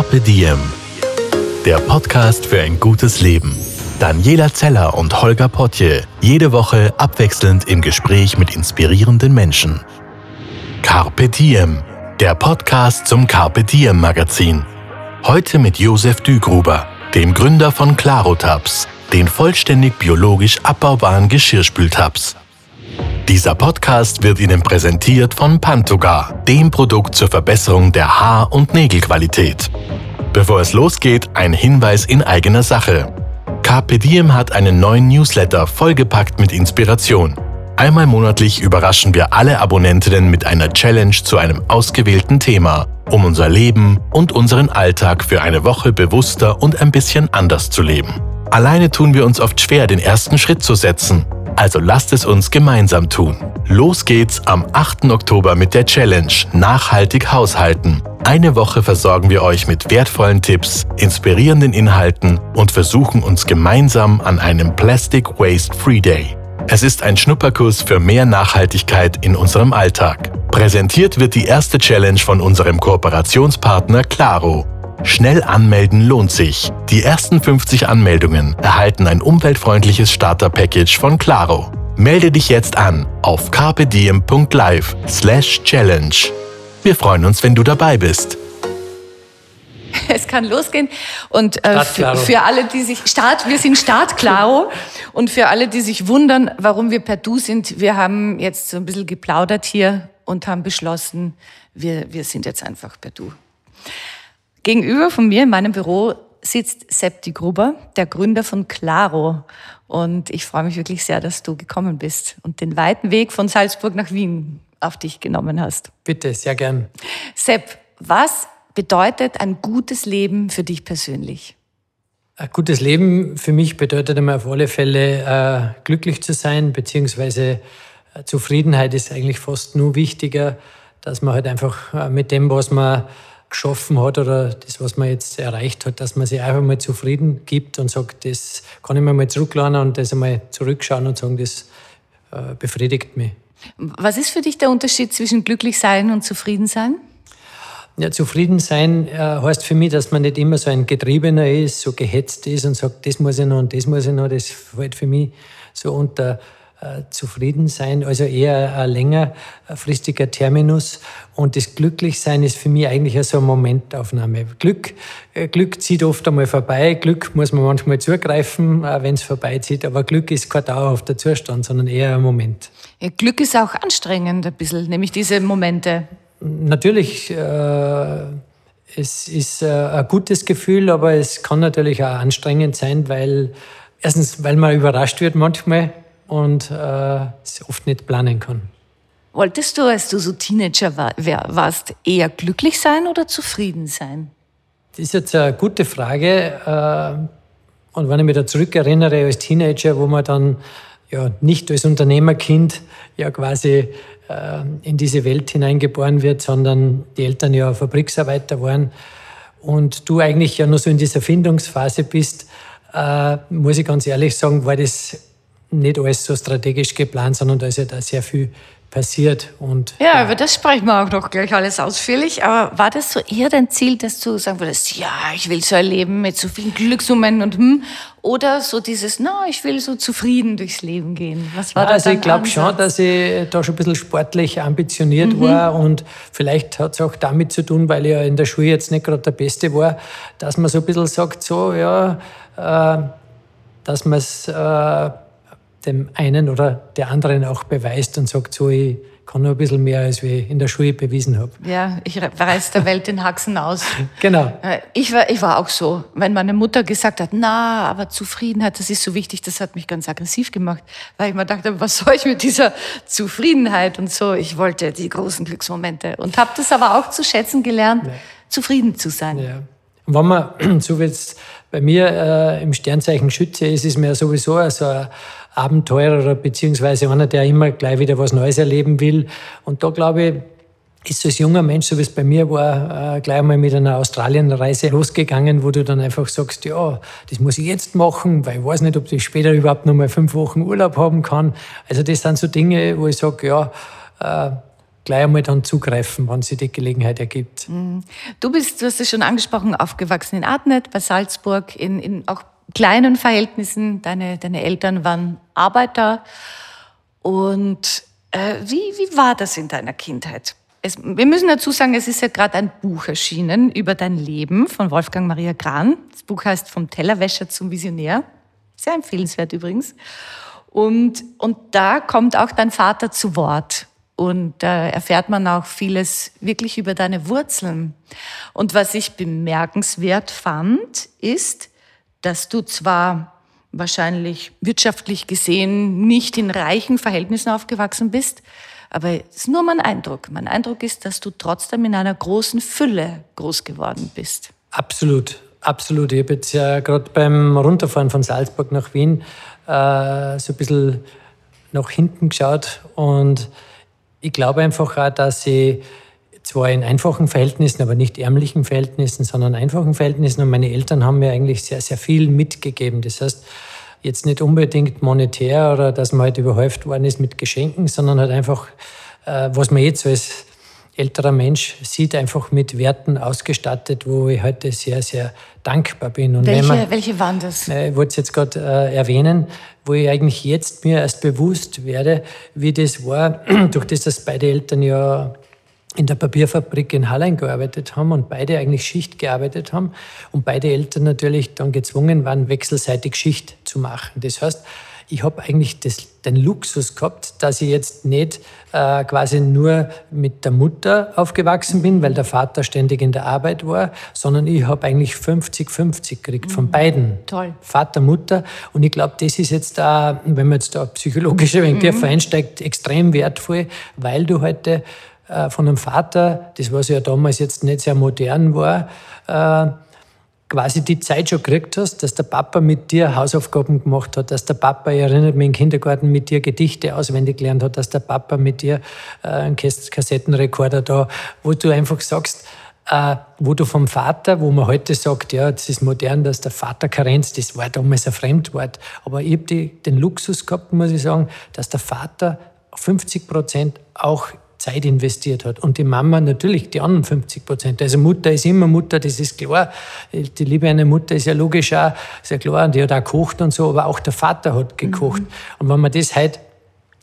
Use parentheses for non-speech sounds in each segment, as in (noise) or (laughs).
Carpe Diem, der Podcast für ein gutes Leben. Daniela Zeller und Holger Potje, jede Woche abwechselnd im Gespräch mit inspirierenden Menschen. Carpe Diem, der Podcast zum Carpe Diem Magazin. Heute mit Josef Dügruber, dem Gründer von Clarotabs, den vollständig biologisch abbaubaren Geschirrspültabs. Dieser Podcast wird Ihnen präsentiert von Pantogar, dem Produkt zur Verbesserung der Haar- und Nägelqualität. Bevor es losgeht, ein Hinweis in eigener Sache. Carpe hat einen neuen Newsletter vollgepackt mit Inspiration. Einmal monatlich überraschen wir alle Abonnentinnen mit einer Challenge zu einem ausgewählten Thema, um unser Leben und unseren Alltag für eine Woche bewusster und ein bisschen anders zu leben. Alleine tun wir uns oft schwer, den ersten Schritt zu setzen. Also lasst es uns gemeinsam tun. Los geht's am 8. Oktober mit der Challenge Nachhaltig Haushalten. Eine Woche versorgen wir euch mit wertvollen Tipps, inspirierenden Inhalten und versuchen uns gemeinsam an einem Plastic Waste Free Day. Es ist ein Schnupperkurs für mehr Nachhaltigkeit in unserem Alltag. Präsentiert wird die erste Challenge von unserem Kooperationspartner Claro. Schnell anmelden lohnt sich. Die ersten 50 Anmeldungen erhalten ein umweltfreundliches Starter-Package von Claro. Melde dich jetzt an auf carpediem.live slash challenge. Wir freuen uns, wenn du dabei bist. (laughs) Es kann losgehen. Und äh, für, für, alle, die sich Start, wir sind Start Claro. (laughs) Und für alle, die sich wundern, warum wir per Du sind, wir haben jetzt so ein bisschen geplaudert hier und haben beschlossen, wir, wir sind jetzt einfach per Du. Gegenüber von mir in meinem Büro sitzt Septi Gruber, der Gründer von Claro. Und ich freue mich wirklich sehr, dass du gekommen bist und den weiten Weg von Salzburg nach Wien auf dich genommen hast. Bitte, sehr gern. Sepp, was bedeutet ein gutes Leben für dich persönlich? Ein gutes Leben für mich bedeutet immer auf alle Fälle äh, glücklich zu sein, beziehungsweise äh, Zufriedenheit ist eigentlich fast nur wichtiger, dass man halt einfach äh, mit dem, was man geschaffen hat oder das, was man jetzt erreicht hat, dass man sich einfach mal zufrieden gibt und sagt, das kann ich mir mal zurückladen und das einmal zurückschauen und sagen, das äh, befriedigt mich. Was ist für dich der Unterschied zwischen glücklich sein und zufrieden sein? Ja, zufrieden sein äh, heißt für mich, dass man nicht immer so ein Getriebener ist, so gehetzt ist und sagt, das muss ich noch und das muss ich noch. Das fällt für mich so unter zufrieden sein, also eher ein längerfristiger Terminus. Und das Glücklichsein ist für mich eigentlich so eine Momentaufnahme. Glück, äh, Glück zieht oft einmal vorbei. Glück muss man manchmal zugreifen, äh, wenn es vorbeizieht. Aber Glück ist kein dauerhafter Zustand, sondern eher ein Moment. Ja, Glück ist auch anstrengend ein bisschen, nämlich diese Momente. Natürlich, äh, es ist äh, ein gutes Gefühl, aber es kann natürlich auch anstrengend sein, weil erstens, weil man überrascht wird manchmal und äh, es oft nicht planen kann. Wolltest du, als du so Teenager war, warst, eher glücklich sein oder zufrieden sein? Das ist jetzt eine gute Frage. Äh, und wenn ich mich da zurückerinnere als Teenager, wo man dann ja nicht als Unternehmerkind ja quasi äh, in diese Welt hineingeboren wird, sondern die Eltern ja Fabriksarbeiter waren und du eigentlich ja nur so in dieser Findungsphase bist, äh, muss ich ganz ehrlich sagen, war das nicht alles so strategisch geplant, sondern da ist ja da sehr viel passiert. Und, ja, ja, über das sprechen wir auch noch gleich alles ausführlich. Aber war das so eher dein Ziel, dass du sagen würdest, ja, ich will so ein Leben mit so vielen Glücksmomenten und hm, oder so dieses, na, ich will so zufrieden durchs Leben gehen? Was war ja, Also ich glaube schon, dass ich da schon ein bisschen sportlich ambitioniert mhm. war und vielleicht hat es auch damit zu tun, weil ich ja in der Schule jetzt nicht gerade der Beste war, dass man so ein bisschen sagt, so, ja, äh, dass man es äh, dem einen oder der anderen auch beweist und sagt, so, ich kann noch ein bisschen mehr, als ich in der Schule bewiesen habe. Ja, ich reiß der Welt den Haxen aus. (laughs) genau. Äh, ich war, ich war auch so. Wenn meine Mutter gesagt hat, na, aber Zufriedenheit, das ist so wichtig, das hat mich ganz aggressiv gemacht, weil ich mir dachte, was soll ich mit dieser Zufriedenheit und so. Ich wollte die großen Glücksmomente und habe das aber auch zu schätzen gelernt, ja. zufrieden zu sein. Ja. Und wenn man, (clears throat) so wie es bei mir äh, im Sternzeichen Schütze ist, ist mir sowieso so ein Abenteurer beziehungsweise einer, der immer gleich wieder was Neues erleben will. Und da glaube ich, ist als junger Mensch, so wie es bei mir war, äh, gleich mal mit einer Australienreise losgegangen, wo du dann einfach sagst, ja, das muss ich jetzt machen, weil ich weiß nicht, ob ich später überhaupt noch mal fünf Wochen Urlaub haben kann. Also das sind so Dinge, wo ich sage, ja, äh, gleich einmal dann zugreifen, wenn sich die Gelegenheit ergibt. Mhm. Du bist, du hast es schon angesprochen, aufgewachsen in Adnet, bei Salzburg, in, in auch kleinen Verhältnissen. Deine, deine Eltern waren Arbeiter. Und äh, wie, wie war das in deiner Kindheit? Es, wir müssen dazu sagen, es ist ja gerade ein Buch erschienen über dein Leben von Wolfgang Maria Gran. Das Buch heißt Vom Tellerwäscher zum Visionär. Sehr empfehlenswert übrigens. Und, und da kommt auch dein Vater zu Wort. Und da erfährt man auch vieles wirklich über deine Wurzeln. Und was ich bemerkenswert fand, ist, dass du zwar wahrscheinlich wirtschaftlich gesehen nicht in reichen Verhältnissen aufgewachsen bist, aber es ist nur mein Eindruck. Mein Eindruck ist, dass du trotzdem in einer großen Fülle groß geworden bist. Absolut, absolut. Ich habe jetzt ja gerade beim Runterfahren von Salzburg nach Wien äh, so ein bisschen nach hinten geschaut und ich glaube einfach auch, dass ich zwar in einfachen Verhältnissen, aber nicht ärmlichen Verhältnissen, sondern einfachen Verhältnissen. Und meine Eltern haben mir eigentlich sehr, sehr viel mitgegeben. Das heißt, jetzt nicht unbedingt monetär oder dass man halt überhäuft worden ist mit Geschenken, sondern halt einfach, äh, was man jetzt als älterer Mensch sieht, einfach mit Werten ausgestattet, wo ich heute sehr, sehr dankbar bin. Und welche, man, welche waren das? Äh, ich wollte es jetzt gerade äh, erwähnen, wo ich eigentlich jetzt mir erst bewusst werde, wie das war, (clears throat) durch das, dass beide Eltern ja in der Papierfabrik in Hallein gearbeitet haben und beide eigentlich Schicht gearbeitet haben und beide Eltern natürlich dann gezwungen waren, wechselseitig Schicht zu machen. Das heißt, ich habe eigentlich das, den Luxus gehabt, dass ich jetzt nicht äh, quasi nur mit der Mutter aufgewachsen bin, weil der Vater ständig in der Arbeit war, sondern ich habe eigentlich 50-50 gekriegt mhm. von beiden. Toll. Vater, Mutter. Und ich glaube, das ist jetzt da, wenn man jetzt da psychologisch ein wenig mhm. einsteigt, extrem wertvoll, weil du heute von einem Vater, das was ja damals jetzt nicht sehr modern war, äh, quasi die Zeit schon gekriegt hast, dass der Papa mit dir Hausaufgaben gemacht hat, dass der Papa, ich erinnere mich im Kindergarten, mit dir Gedichte auswendig gelernt hat, dass der Papa mit dir äh, einen Kassettenrekorder da, wo du einfach sagst, äh, wo du vom Vater, wo man heute sagt, ja, es ist modern, dass der Vater Karenz, das war damals ein Fremdwort, aber ich habe den Luxus gehabt, muss ich sagen, dass der Vater 50 Prozent auch Zeit investiert hat. Und die Mama natürlich die anderen 50 Prozent. Also Mutter ist immer Mutter, das ist klar. Die Liebe einer Mutter ist ja logisch auch, ist ja klar, und die hat auch gekocht und so, aber auch der Vater hat gekocht. Mhm. Und wenn man das halt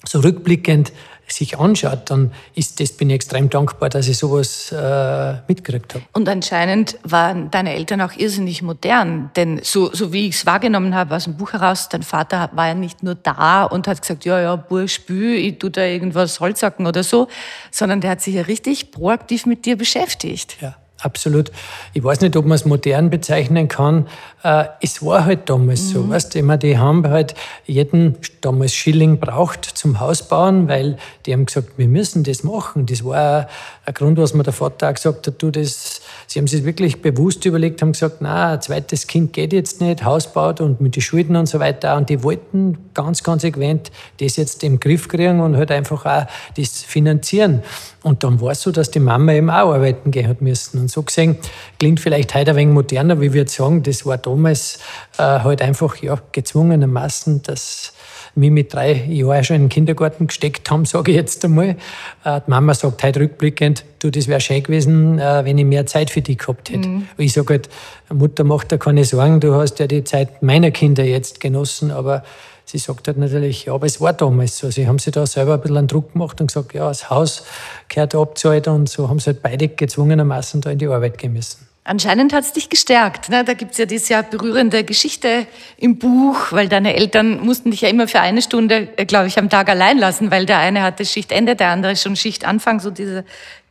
so rückblickend sich anschaut, dann ist das, bin ich extrem dankbar, dass ich sowas äh, mitgekriegt habe. Und anscheinend waren deine Eltern auch irrsinnig modern, denn so, so wie ich es wahrgenommen habe aus dem Buch heraus, dein Vater war ja nicht nur da und hat gesagt, ja, ja, Bursch, Bü, ich tu da irgendwas Holzhacken oder so, sondern der hat sich ja richtig proaktiv mit dir beschäftigt. Ja. Absolut. Ich weiß nicht, ob man es modern bezeichnen kann. Äh, es war halt damals mhm. so. Weißt du, die haben halt jeden damals Schilling braucht zum Hausbauen, weil die haben gesagt, wir müssen das machen. Das war ein Grund, was mir der Vater auch gesagt hat, du, das, sie haben sich wirklich bewusst überlegt, haben gesagt, na, ein zweites Kind geht jetzt nicht, Haus baut und mit den Schulden und so weiter. Und die wollten ganz konsequent das jetzt im Griff kriegen und halt einfach auch das finanzieren. Und dann war es so, dass die Mama eben auch arbeiten gehen hat müssen. Und so gesehen klingt vielleicht heute ein wenig moderner, wie wir jetzt sagen, das war damals äh, halt einfach ja, gezwungenermaßen, dass mich mit drei Jahren schon in den Kindergarten gesteckt haben, sage ich jetzt einmal. Äh, die Mama sagt heute rückblickend, du, das wäre schön gewesen, äh, wenn ich mehr Zeit für dich gehabt hätte. Mhm. Ich sage halt, Mutter, mach dir keine Sorgen, du hast ja die Zeit meiner Kinder jetzt genossen, aber sie sagt halt natürlich, ja, aber es war damals so. Sie haben sich da selber ein bisschen einen Druck gemacht und gesagt, ja, das Haus gehört abzahlt und so haben sie halt beide gezwungenermaßen da in die Arbeit gehen müssen. Anscheinend hat es dich gestärkt. Ne? Da gibt es ja diese ja berührende Geschichte im Buch, weil deine Eltern mussten dich ja immer für eine Stunde, äh, glaube ich, am Tag allein lassen, weil der eine hatte Schichtende, der andere schon Schichtanfang, so diese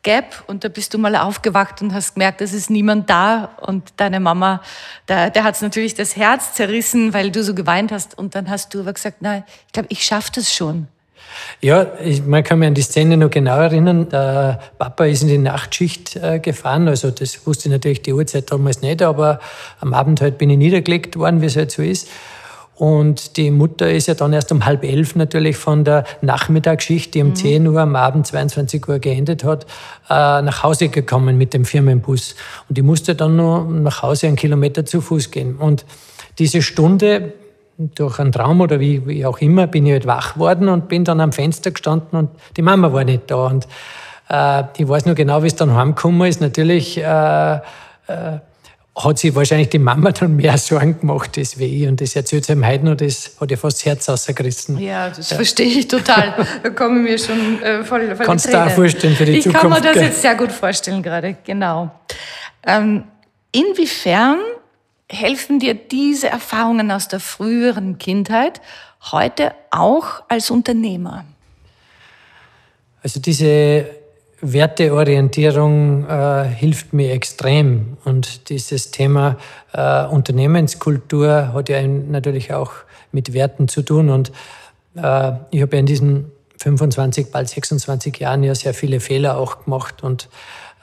Gap. Und da bist du mal aufgewacht und hast gemerkt, es ist niemand da. Und deine Mama, der, der hat es natürlich das Herz zerrissen, weil du so geweint hast. Und dann hast du aber gesagt, nein, ich glaube, ich schaffe das schon. Ja, ich, man kann mich an die Szene noch genau erinnern. Der Papa ist in die Nachtschicht äh, gefahren. Also das wusste ich natürlich die Uhrzeit damals nicht, aber am Abend halt bin ich niedergelegt worden, wie es halt so ist. Und die Mutter ist ja dann erst um halb elf natürlich von der Nachmittagsschicht, die um mhm. 10 Uhr am Abend 22 Uhr geendet hat, äh, nach Hause gekommen mit dem Firmenbus. Und die musste dann nur nach Hause einen Kilometer zu Fuß gehen. Und diese Stunde durch einen Traum oder wie, wie auch immer, bin ich halt wach worden und bin dann am Fenster gestanden und die Mama war nicht da. Und Äh, ich weiß nur genau, wie es dann heimgekommen ist. Natürlich äh, äh, hat sich wahrscheinlich die Mama dann mehr (laughs) Sorgen gemacht als wie ich. Und das erzählt sie ihm heute noch, das hat ihr fast das Herz rausgerissen. Ja, das ja. verstehe ich total. Da komme ich mir schon äh, voll, voll Kannst du auch vorstellen für die ich Zukunft. Ich kann mir das jetzt sehr gut vorstellen gerade, genau. Ähm, inwiefern helfen dir diese Erfahrungen aus der früheren Kindheit heute auch als Unternehmer? Also diese Werteorientierung äh, hilft mir extrem. Und dieses Thema äh, Unternehmenskultur hat ja natürlich auch mit Werten zu tun. Und äh, ich habe ja in diesen 25, bald 26 Jahren ja sehr viele Fehler auch gemacht. Und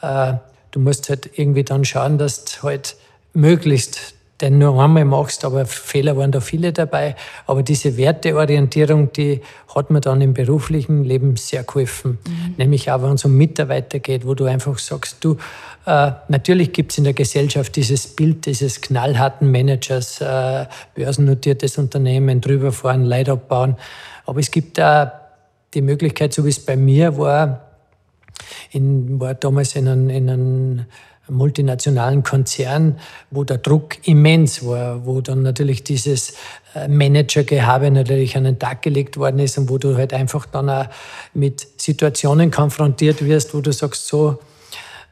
äh, du musst halt irgendwie dann schauen, dass du halt möglichst den nur einmal machst, aber Fehler waren da viele dabei. Aber diese Werteorientierung, die hat mir dann im beruflichen Leben sehr geholfen. Mhm. Nämlich auch, wenn es um Mitarbeiter geht, wo du einfach sagst, du, äh, natürlich gibt es in der Gesellschaft dieses Bild dieses knallharten Managers, äh, börsennotiertes Unternehmen, drüberfahren, Leid abbauen. Aber es gibt da die Möglichkeit, so wie es bei mir war, in, war damals in einem, in einem multinationalen Konzern, wo der Druck immens war, wo dann natürlich dieses äh, Managergehabe natürlich an den Tag gelegt worden ist und wo du halt einfach dann auch mit Situationen konfrontiert wirst, wo du sagst, so,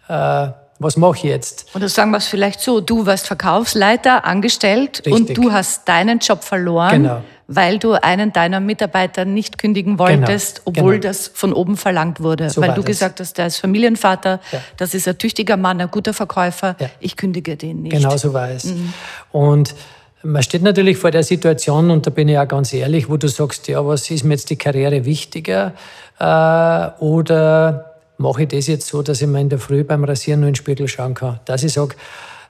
äh, was mache ich jetzt? Oder sagen wir es vielleicht so, du warst Verkaufsleiter, angestellt Richtig. und du hast deinen Job verloren. Genau weil du einen deiner Mitarbeiter nicht kündigen genau, wolltest, genau, obwohl genau. das von oben verlangt wurde. So weil du das. gesagt hast, der ist Familienvater, ja. das ist ein tüchtiger Mann, ein guter Verkäufer, ja. ich kündige den nicht. Genau so war es. Mhm. Und man steht natürlich vor der Situation, und da bin ich auch ganz ehrlich, wo du sagst, ja, was ist mir jetzt die Karriere wichtiger? Äh, oder mache ich das jetzt so, dass ich mir in der Früh beim Rasieren nur in den Spiegel schauen kann? Dass ich sage,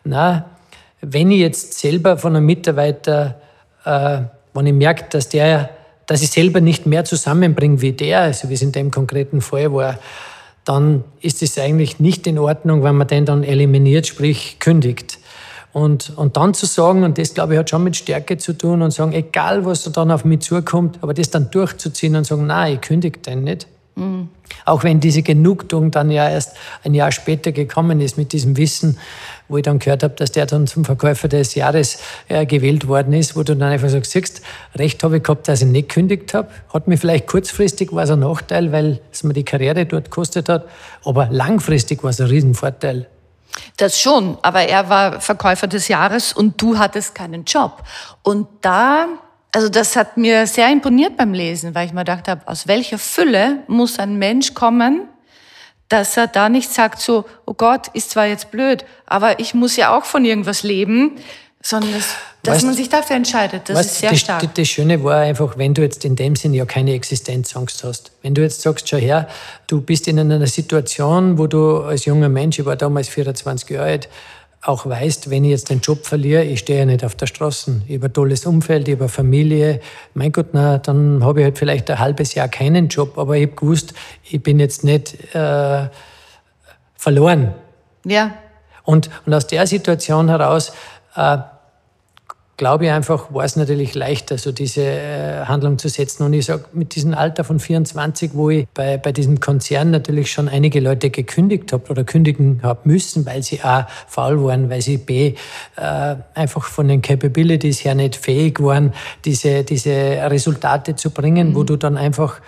na, wenn ich jetzt selber von einem Mitarbeiter äh, wenn ich merke, dass der, dass ich selber nicht mehr zusammenbringe wie der, also wie es in dem konkreten Fall war, dann ist es eigentlich nicht in Ordnung, wenn man den dann eliminiert, sprich kündigt. Und, und dann zu sagen, und das glaube ich hat schon mit Stärke zu tun, und sagen, egal was da dann auf mich zukommt, aber das dann durchzuziehen und sagen, nein, ich kündige den nicht. Mhm. Auch wenn diese Genugtuung dann ja erst ein Jahr später gekommen ist mit diesem Wissen, wo ich dann gehört habe, dass der dann zum Verkäufer des Jahres äh, gewählt worden ist, wo du dann einfach sagst, siehst, recht habe ich gehabt, dass ich nicht gekündigt habe. Hat mir vielleicht kurzfristig war es ein Nachteil, weil es mir die Karriere dort gekostet hat, aber langfristig war es ein Riesenvorteil. Das schon, aber er war Verkäufer des Jahres und du hattest keinen Job. Und da also das hat mir sehr imponiert beim Lesen, weil ich mir gedacht habe, aus welcher Fülle muss ein Mensch kommen, dass er da nicht sagt so, oh Gott, ist zwar jetzt blöd, aber ich muss ja auch von irgendwas leben, sondern das, dass weißt, man sich dafür entscheidet. Das weißt, ist sehr das, stark. Das Schöne war einfach, wenn du jetzt in dem Sinne ja keine Existenzangst hast. Wenn du jetzt sagst, schau her, du bist in einer Situation, wo du als junger Mensch, ich war damals 24 Jahre alt, auch weißt, wenn ich jetzt den Job verliere, ich stehe ja nicht auf der Straße. Ich habe ein tolles Umfeld, ich habe eine Familie. Mein Gott, na, dann habe ich halt vielleicht ein halbes Jahr keinen Job, aber ich habe gewusst, ich bin jetzt nicht äh, verloren. Ja. Und, und aus der Situation heraus äh, glaube ich einfach, war es natürlich leichter, so diese äh, Handlung zu setzen. Und ich sage, mit diesem Alter von 24, wo ich bei, bei diesem Konzern natürlich schon einige Leute gekündigt habe oder kündigen habe müssen, weil sie A, faul waren, weil sie B, äh, einfach von den Capabilities her nicht fähig waren, diese, diese Resultate zu bringen, mhm. wo du dann einfach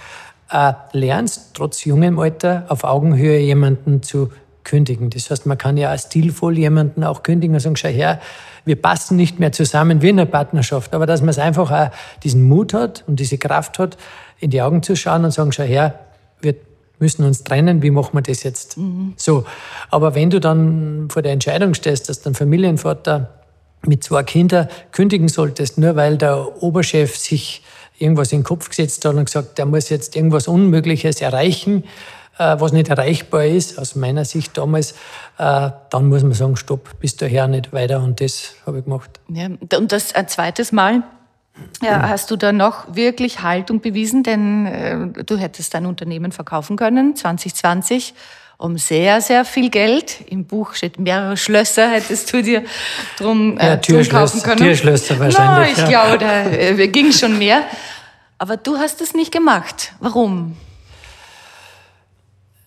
äh, lernst, trotz jungem Alter, auf Augenhöhe jemanden zu kündigen. Das heißt, man kann ja auch stilvoll jemanden auch kündigen und sagen, schau her, wir passen nicht mehr zusammen wie in einer Partnerschaft, aber dass man es einfach auch diesen Mut hat und diese Kraft hat, in die Augen zu schauen und sagen, schau her, wir müssen uns trennen, wie machen wir das jetzt? Mhm. So, aber wenn du dann vor der Entscheidung stehst, dass dein Familienvater mit zwei Kindern kündigen solltest, nur weil der Oberchef sich irgendwas in den Kopf gesetzt hat und gesagt, der muss jetzt irgendwas Unmögliches erreichen, was nicht erreichbar ist, aus meiner Sicht damals, äh, dann muss man sagen, stopp, bis daher nicht weiter und das habe ich gemacht. Ja, und das ein zweites Mal ja, hast du da noch wirklich Haltung bewiesen, denn äh, du hättest dein Unternehmen verkaufen können, 2020 um sehr, sehr viel Geld. Im Buch steht mehrere Schlösser, hättest du dir drum, äh, ja, drum kaufen können. Türschlösser wahrscheinlich. No, ich ja. glaube, da äh, ging schon mehr. Aber du hast es nicht gemacht. Warum?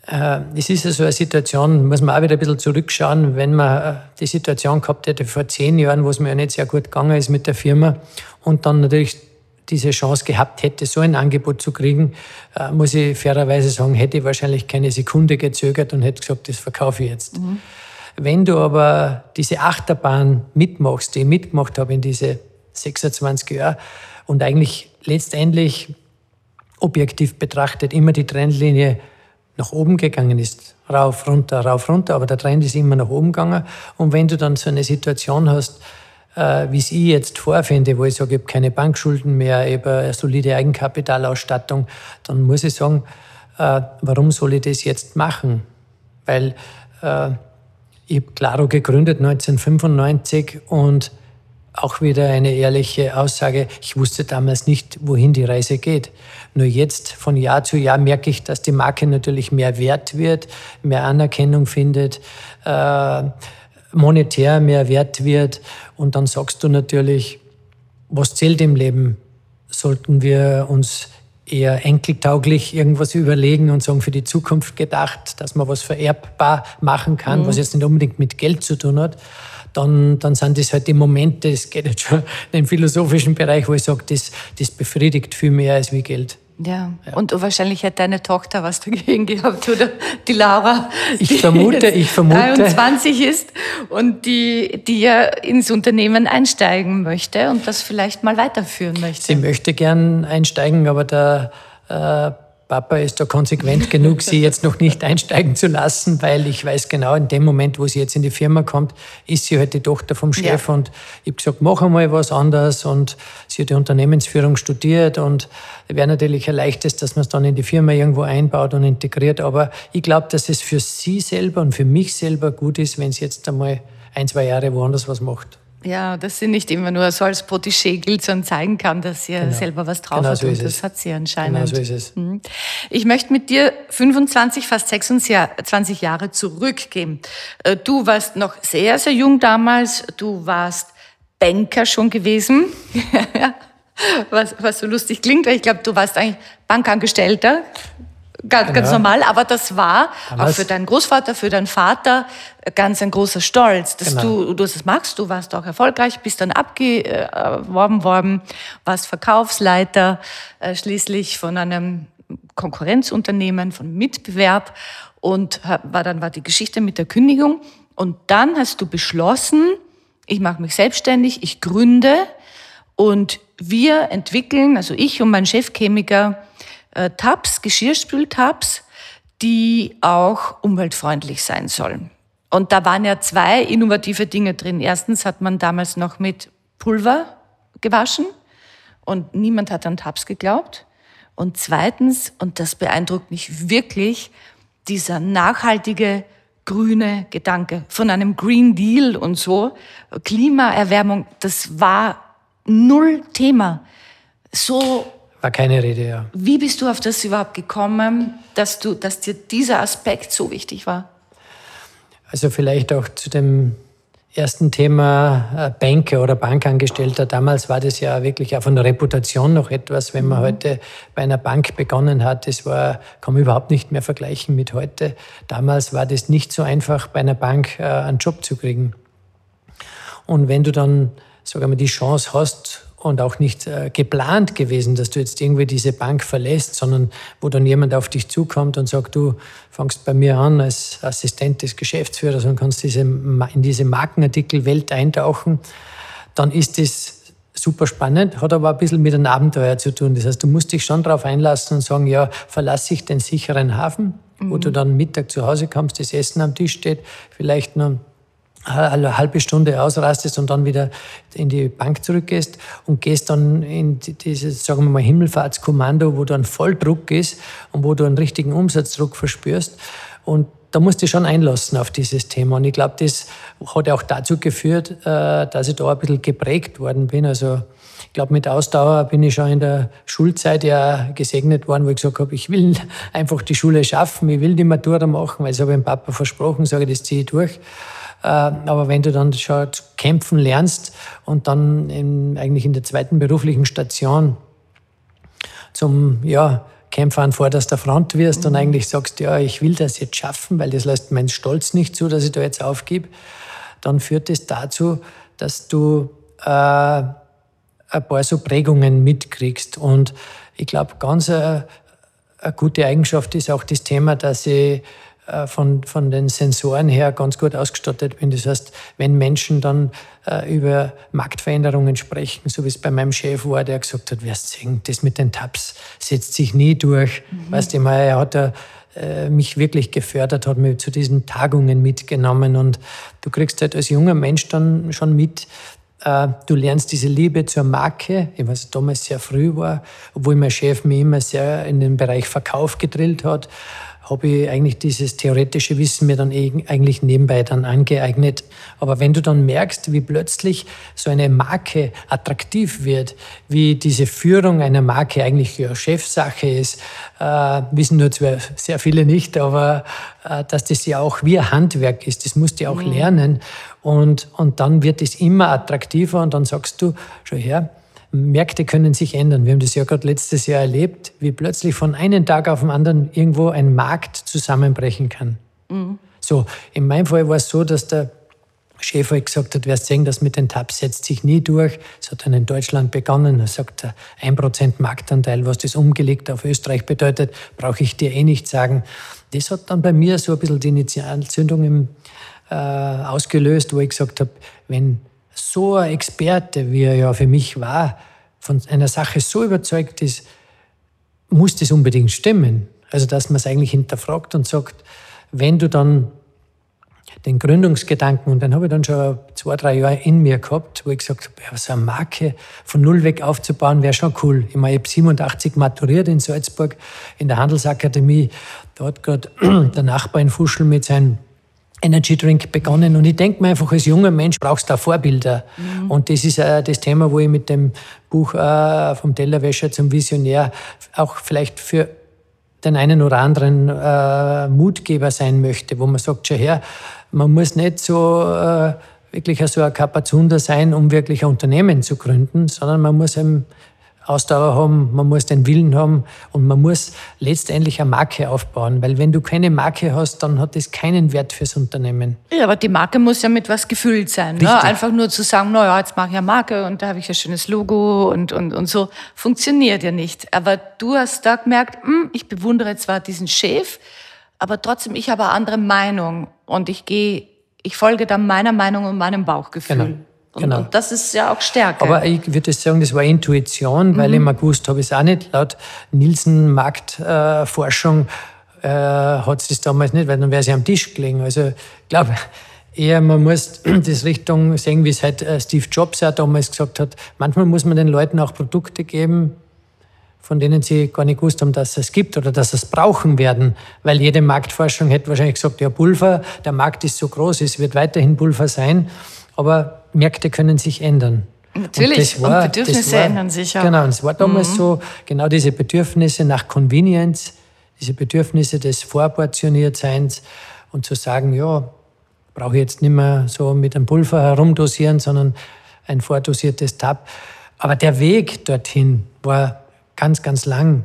Äh, es ist ja so eine Situation, muss man auch wieder ein bisschen zurückschauen, wenn man äh, die Situation gehabt hätte vor zehn Jahren, wo es mir ja nicht sehr gut gegangen ist mit der Firma und dann natürlich diese Chance gehabt hätte, so ein Angebot zu kriegen, äh, muss ich fairerweise sagen, hätte ich wahrscheinlich keine Sekunde gezögert und hätte gesagt, das verkaufe ich jetzt. Mhm. Wenn du aber diese Achterbahn mitmachst, die ich mitgemacht habe in diese 26 Jahre und eigentlich letztendlich objektiv betrachtet immer die Trendlinie nach oben gegangen ist. Rauf, runter, rauf, runter, aber der Trend ist immer nach oben gegangen. Und wenn du dann so eine Situation hast, äh, wie es ich jetzt vorfinde, wo ich sage, ich habe keine Bankschulden mehr, ich habe eine solide Eigenkapitalausstattung, dann muss ich sagen, äh, warum soll ich das jetzt machen? Weil äh, ich habe Claro gegründet 1995 und auch wieder eine ehrliche Aussage. Ich wusste damals nicht, wohin die Reise geht. Nur jetzt, von Jahr zu Jahr, merke ich, dass die Marke natürlich mehr wert wird, mehr Anerkennung findet, äh, monetär mehr wert wird. Und dann sagst du natürlich, was zählt im Leben? Sollten wir uns eher enkeltauglich irgendwas überlegen und sagen, für die Zukunft gedacht, dass man was vererbbar machen kann, mhm. was jetzt nicht unbedingt mit Geld zu tun hat dann, dann sind das halt die Momente, es geht jetzt schon in den philosophischen Bereich, wo ich sage, das, das befriedigt viel mehr als wie Geld. Ja. ja. und wahrscheinlich hat deine Tochter was dagegen gehabt, oder die Laura, ich die vermute, ich vermute. 23 ist und die, die ja ins Unternehmen einsteigen möchte und das vielleicht mal weiterführen möchte. Sie möchte gern einsteigen, aber der äh, Papa ist da konsequent genug, sie jetzt noch nicht einsteigen zu lassen, weil ich weiß genau, in dem Moment, wo sie jetzt in die Firma kommt, ist sie halt die Tochter vom Chef ja. und ich habe gesagt, mach einmal was anderes und sie hat die Unternehmensführung studiert und wäre natürlich ein leichtes, dass man es dann in die Firma irgendwo einbaut und integriert, aber ich glaube, dass es für sie selber und für mich selber gut ist, wenn sie jetzt einmal ein, zwei Jahre woanders was macht. Ja, dass sie nicht immer nur so als Protégé gilt, sondern zeigen kann, dass sie genau. selber was drauf genau hat. So und das hat sie anscheinend. Genau so ist es. Mhm. Ich möchte mit dir 25, fast 26 Jahre zurückgehen. Äh, du warst noch sehr, sehr jung damals. Du warst Banker schon gewesen. (laughs) was, was so lustig klingt, weil ich glaube, du warst eigentlich Bankangestellter Ganz, ganz normal, aber das war Damals. auch für deinen Großvater, für deinen Vater ganz ein großer Stolz, dass genau. du, du das magst, du warst auch erfolgreich, bist dann abgeworben worden, warst Verkaufsleiter, äh, schließlich von einem Konkurrenzunternehmen, von Mitbewerb und war dann war die Geschichte mit der Kündigung und dann hast du beschlossen, ich mache mich selbstständig, ich gründe und wir entwickeln, also ich und mein Chefchemiker, äh, Tabs, Geschirrspültabs, die auch umweltfreundlich sein sollen. Und da waren ja zwei innovative Dinge drin. Erstens hat man damals noch mit Pulver gewaschen und niemand hat an Tabs geglaubt. Und zweitens, und das beeindruckt mich wirklich, dieser nachhaltige grüne Gedanke von einem Green Deal und so, Klimaerwärmung, das war null Thema. So war keine Rede, ja. Wie bist du auf das überhaupt gekommen, dass, du, dass dir dieser Aspekt so wichtig war? Also vielleicht auch zu dem ersten Thema äh, Banker oder Bankangestellter. Damals war das ja wirklich auch von der Reputation noch etwas, wenn man mhm. heute bei einer Bank begonnen hat. Das war, kann man überhaupt nicht mehr vergleichen mit heute. Damals war das nicht so einfach, bei einer Bank äh, einen Job zu kriegen. Und wenn du dann, sagen wir mal, die Chance hast, und auch nicht äh, geplant gewesen, dass du jetzt irgendwie diese Bank verlässt, sondern wo dann jemand auf dich zukommt und sagt, du fangst bei mir an als Assistent des Geschäftsführers und kannst diese, in diese Markenartikelwelt eintauchen, dann ist das super spannend, hat aber ein bisschen mit einem Abenteuer zu tun. Das heißt, du musst dich schon darauf einlassen und sagen, ja, verlasse ich den sicheren Hafen, mhm. wo du dann Mittag zu Hause kommst, das Essen am Tisch steht, vielleicht noch eine halbe Stunde ausrastest und dann wieder in die Bank zurückgehst und gehst dann in dieses, sagen wir mal, Himmelfahrtskommando, wo dann Volldruck ist und wo du einen richtigen Umsatzdruck verspürst. Und da musst du schon einlassen auf dieses Thema. Und ich glaube, das hat auch dazu geführt, äh, dass ich da ein bisschen geprägt worden bin. Also ich glaube, mit Ausdauer bin ich schon in der Schulzeit ja gesegnet worden, wo ich gesagt habe, ich will einfach die Schule schaffen, ich will die Matura machen, weil ich habe dem Papa versprochen, sage, das ziehe ich durch. Äh, aber wenn du dann schon kämpfen lernst und dann in, eigentlich in der zweiten beruflichen Station zum ja, Kämpfer an vorderster Front wirst mhm. und eigentlich sagst, ja, ich will das jetzt schaffen, weil das lässt mein Stolz nicht zu, dass ich da jetzt aufgebe, dann führt es das dazu, dass du äh, ein paar so Prägungen mitkriegst. Und ich glaube, ganz eine, eine gute Eigenschaft ist auch das Thema, dass ich äh, von, von den Sensoren her ganz gut ausgestattet bin. Das heißt, wenn Menschen dann äh, über Marktveränderungen sprechen, so wie es bei meinem Chef war, der gesagt hat, wirst sehen, das mit den Tabs setzt sich nie durch. Mhm. Weißt du, er hat äh, mich wirklich gefördert, hat mich zu diesen Tagungen mitgenommen und du kriegst halt als junger Mensch dann schon mit, äh, du lernst diese Liebe zur Marke, ich weiß, damals sehr früh war, obwohl mein Chef mich immer sehr in den Bereich Verkauf gedrillt hat habe ich eigentlich dieses theoretische Wissen mir dann eigentlich nebenbei dann angeeignet. Aber wenn du dann merkst, wie plötzlich so eine Marke attraktiv wird, wie diese Führung einer Marke eigentlich ja Chefsache ist, äh, wissen nur zwar sehr viele nicht, aber äh, dass das ja auch wie ein Handwerk ist, das musst du auch mhm. lernen. Und, und dann wird es immer attraktiver und dann sagst du, schau her, Märkte können sich ändern. Wir haben das ja gerade letztes Jahr erlebt, wie plötzlich von einem Tag auf den anderen irgendwo ein Markt zusammenbrechen kann. Mhm. So, in meinem Fall war es so, dass der Chef halt gesagt hat, wer sehen, das mit den Tabs setzt sich nie durch. Es hat dann in Deutschland begonnen. Er sagt, ein Prozent Marktanteil, was das umgelegt auf Österreich bedeutet, brauche ich dir eh nicht sagen. Das hat dann bei mir so ein bisschen die Initialzündung im, äh, ausgelöst, wo ich gesagt habe, wenn so ein Experte, wie er ja für mich war, von einer Sache so überzeugt ist, muss das unbedingt stimmen. Also, dass man es eigentlich hinterfragt und sagt, wenn du dann den Gründungsgedanken, und den habe ich dann schon zwei, drei Jahre in mir gehabt, wo ich gesagt habe, so eine Marke von null weg aufzubauen, wäre schon cool. Ich meine, ich habe 87 maturiert in Salzburg in der Handelsakademie. Da hat gerade (clears throat) der Nachbar in Fuschel mit seinem Energy Drink begonnen. Und ich denke mir einfach, als junger Mensch brauchst du da Vorbilder. Mhm. Und das ist äh, das Thema, wo ich mit dem Buch äh, vom Tellerwäscher zum Visionär auch vielleicht für den einen oder anderen äh, Mutgeber sein möchte, wo man sagt, schon her, man muss nicht so äh, wirklich so ein Kapazunder sein, um wirklich ein Unternehmen zu gründen, sondern man muss eben Ausdauer haben, man muss den Willen haben und man muss letztendlich eine Marke aufbauen, weil wenn du keine Marke hast, dann hat das keinen Wert fürs Unternehmen. Ja, aber die Marke muss ja mit was gefüllt sein. Ne? Einfach nur zu sagen, naja, jetzt mache ich eine Marke und da habe ich ein schönes Logo und, und, und so, funktioniert ja nicht. Aber du hast da gemerkt, hm, ich bewundere zwar diesen Chef, aber trotzdem, ich habe eine andere Meinung und ich gehe, ich folge dann meiner Meinung und meinem Bauchgefühl. Genau. Und, genau. und das ist ja auch Stärke. Aber ich würde sagen, das war Intuition, mhm. weil ich mir gewusst habe, es auch nicht. Laut Nielsen Marktforschung äh, hat es das damals nicht, weil dann wäre sie am Tisch gelegen. Also ich glaube, eher man muss (clears throat) das Richtung sehen, wie es halt äh, Steve Jobs ja damals gesagt hat. Manchmal muss man den Leuten auch Produkte geben, von denen sie gar nicht gewusst haben, dass es gibt oder dass es brauchen werden. Weil jede Marktforschung hätte wahrscheinlich gesagt, ja, Pulver, der Markt ist so groß, es wird weiterhin Pulver sein. Aber Märkte können sich ändern. Natürlich, und, war, und Bedürfnisse war, ändern sich ja. Genau, und es war damals mhm. so, genau diese Bedürfnisse nach Convenience, diese Bedürfnisse des Vorportioniertseins und zu sagen, ja, brauche ich jetzt nicht mehr so mit einem Pulver herumdosieren, sondern ein vordosiertes Tab. Aber der Weg dorthin war ganz, ganz lang.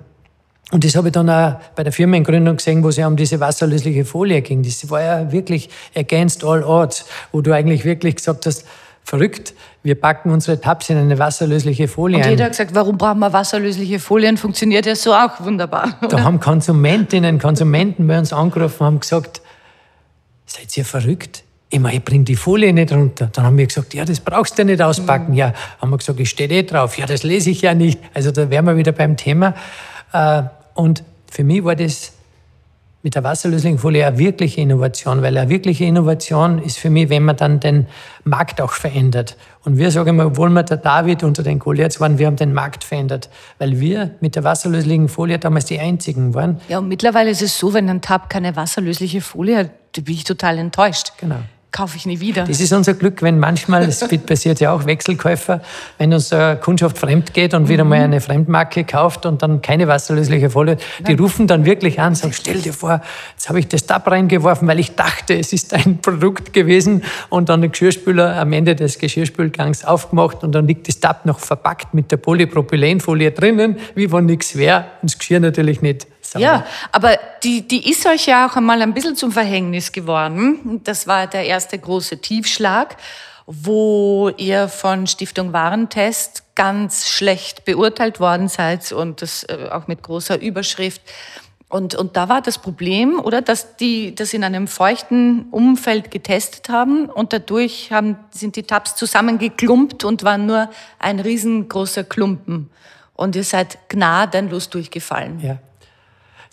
Und das habe ich dann auch bei der Firmengründung gesehen, wo es ja um diese wasserlösliche Folie ging. Das war ja wirklich against all odds, wo du eigentlich wirklich gesagt hast, verrückt, wir packen unsere Tabs in eine wasserlösliche Folie Und jeder hat gesagt, warum brauchen wir wasserlösliche Folien? Funktioniert ja so auch wunderbar. Oder? Da haben Konsumentinnen, Konsumenten bei uns angerufen und haben gesagt, seid ihr verrückt? Ich meine, ich bringe die Folie nicht runter. Dann haben wir gesagt, ja, das brauchst du nicht auspacken. Mhm. Ja, haben wir gesagt, ich stehe eh drauf. Ja, das lese ich ja nicht. Also da wären wir wieder beim Thema. Äh, und für mich war das mit der wasserlöslichen Folie eine wirkliche Innovation, weil eine wirkliche Innovation ist für mich, wenn man dann den Markt auch verändert. Und wir sagen immer, obwohl wir der David unter den Goliaths waren, wir haben den Markt verändert, weil wir mit der wasserlöslichen Folie damals die einzigen waren. Ja, und mittlerweile ist es so, wenn ein Tab keine wasserlösliche Folie hat, bin ich total enttäuscht. Genau. Kaufe ich nie wieder. Das ist unser Glück, wenn manchmal, es (laughs) passiert ja auch Wechselkäufer, wenn unsere Kundschaft fremd geht und mhm. wieder mal eine Fremdmarke kauft und dann keine wasserlösliche Folie, die rufen dann wirklich an, sagen, stell dir vor, jetzt habe ich das Tab reingeworfen, weil ich dachte, es ist ein (laughs) Produkt gewesen und dann den Geschirrspüler am Ende des Geschirrspülgangs aufgemacht und dann liegt das Tab noch verpackt mit der Polypropylenfolie drinnen, wie wenn nichts wäre und das Geschirr natürlich nicht sauber. Ja, aber die, die ist euch ja auch einmal ein bisschen zum Verhängnis geworden. Das war der erste große Tiefschlag, wo ihr von Stiftung Warentest ganz schlecht beurteilt worden seid und das äh, auch mit großer Überschrift. Und, und da war das Problem, oder, dass die das in einem feuchten Umfeld getestet haben und dadurch haben, sind die Tabs zusammengeklumpt und waren nur ein riesengroßer Klumpen. Und ihr seid gnadenlos durchgefallen. Ja.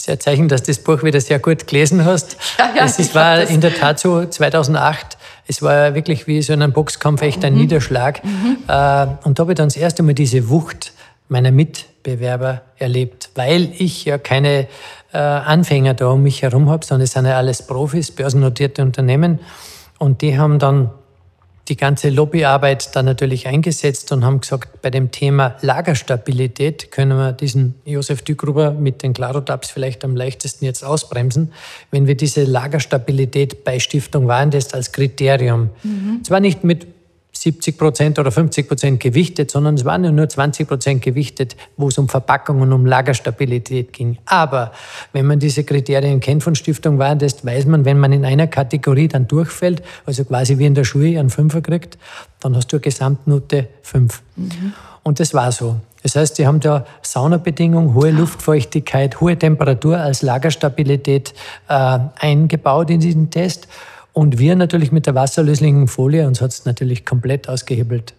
Sehr Zeichen, dass du das Buch wieder sehr gut gelesen hast. (laughs) Ja, ja, es war in der Tat so 2008. Es war wirklich wie so in einem Boxkampf echt ein mhm. Niederschlag. Mhm. Äh, und da habe ich dann das erste Mal diese Wucht meiner Mitbewerber erlebt, weil ich ja keine äh, Anfänger da um mich herum habe, sondern es sind ja alles Profis, börsennotierte Unternehmen. Und die haben dann die ganze Lobbyarbeit dann natürlich eingesetzt und haben gesagt, bei dem Thema Lagerstabilität können wir diesen Josef Dückruber mit den Clarotabs vielleicht am leichtesten jetzt ausbremsen, wenn wir diese Lagerstabilität bei Stiftung Warentest als Kriterium, mhm. zwar nicht mit 70 Prozent oder 50 Prozent gewichtet, sondern es waren ja nur 20 Prozent gewichtet, wo es um Verpackung und um Lagerstabilität ging. Aber wenn man diese Kriterien kennt von Stiftung Warentest, weiß man, wenn man in einer Kategorie dann durchfällt, also quasi wie in der Schule einen Fünfer kriegt, dann hast du eine Gesamtnote 5. Mhm. Und das war so. Das heißt, die haben da Saunabedingungen, hohe Luftfeuchtigkeit, hohe Temperatur als Lagerstabilität äh, eingebaut in diesen Test. Und wir natürlich mit der wasserlöslichen Folie, uns hat es natürlich komplett ausgehebelt.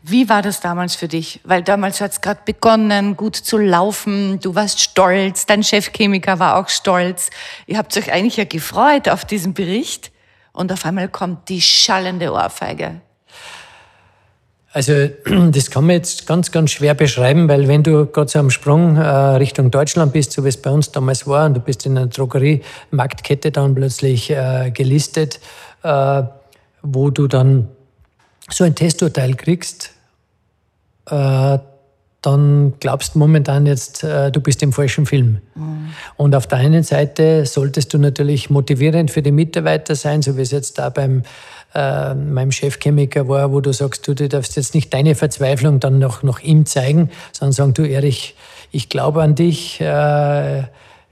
Wie war das damals für dich? Weil damals hat es gerade begonnen, gut zu laufen. Du warst stolz, dein Chefchemiker war auch stolz. Ihr habt euch eigentlich ja gefreut auf diesen Bericht. Und auf einmal kommt die schallende Ohrfeige. Also (clears throat) das kann man jetzt ganz, ganz schwer beschreiben, weil wenn du gerade so am Sprung äh, Richtung Deutschland bist, so wie es bei uns damals war, und du bist in einer Drogeriemarktkette dann plötzlich äh, gelistet, äh, wo du dann so ein Testurteil kriegst, äh, dann glaubst du momentan jetzt, äh, du bist im falschen Film. Mhm. Und auf der einen Seite solltest du natürlich motivierend für die Mitarbeiter sein, so wie es jetzt da beim äh, meinem Chefchemiker war, wo du sagst, du, du darfst jetzt nicht deine Verzweiflung dann noch, noch ihm zeigen, sondern sagen, du Erich, ich glaube an dich, äh,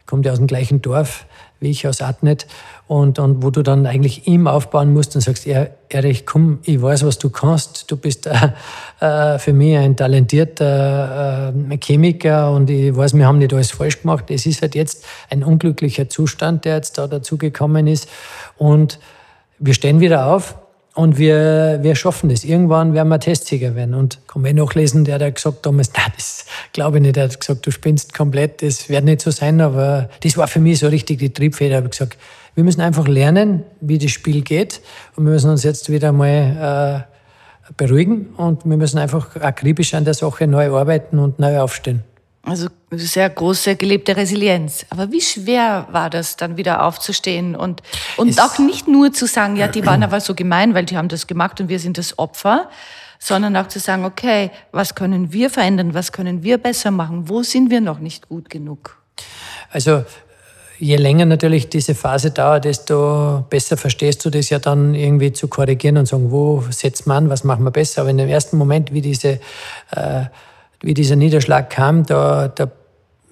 kommt ja aus dem gleichen Dorf wie ich aus Adnet und, und wo du dann eigentlich ihm aufbauen musst und sagst, er, Erich, komm, ich weiß, was du kannst, du bist äh, äh, für mich ein talentierter äh, Chemiker und ich weiß, wir haben nicht alles falsch gemacht. Es ist halt jetzt ein unglücklicher Zustand, der jetzt da dazugekommen ist. Und wir stehen wieder auf und wir, wir schaffen das. Irgendwann werden wir Testsieger werden. Und kann man nachlesen, der hat gesagt damals, (laughs) nein, das glaube ich nicht. Er hat gesagt, du spinnst komplett, das wird nicht so sein. Aber das war für mich so richtig die Triebfeder. Ich habe gesagt, wir müssen einfach lernen, wie das Spiel geht. Und wir müssen uns jetzt wieder mal äh, beruhigen. Und wir müssen einfach akribisch an der Sache neu arbeiten und neu aufstehen. Also sehr große gelebte Resilienz. Aber wie schwer war das, dann wieder aufzustehen und, und auch nicht nur zu sagen, ja, die waren aber so gemein, weil die haben das gemacht und wir sind das Opfer, sondern auch zu sagen, okay, was können wir verändern, was können wir besser machen, wo sind wir noch nicht gut genug? Also je länger natürlich diese Phase dauert, desto besser verstehst du das ja dann irgendwie zu korrigieren und sagen, wo setzt man an, was machen wir besser. Aber in dem ersten Moment, wie diese äh, wie dieser Niederschlag kam, da, da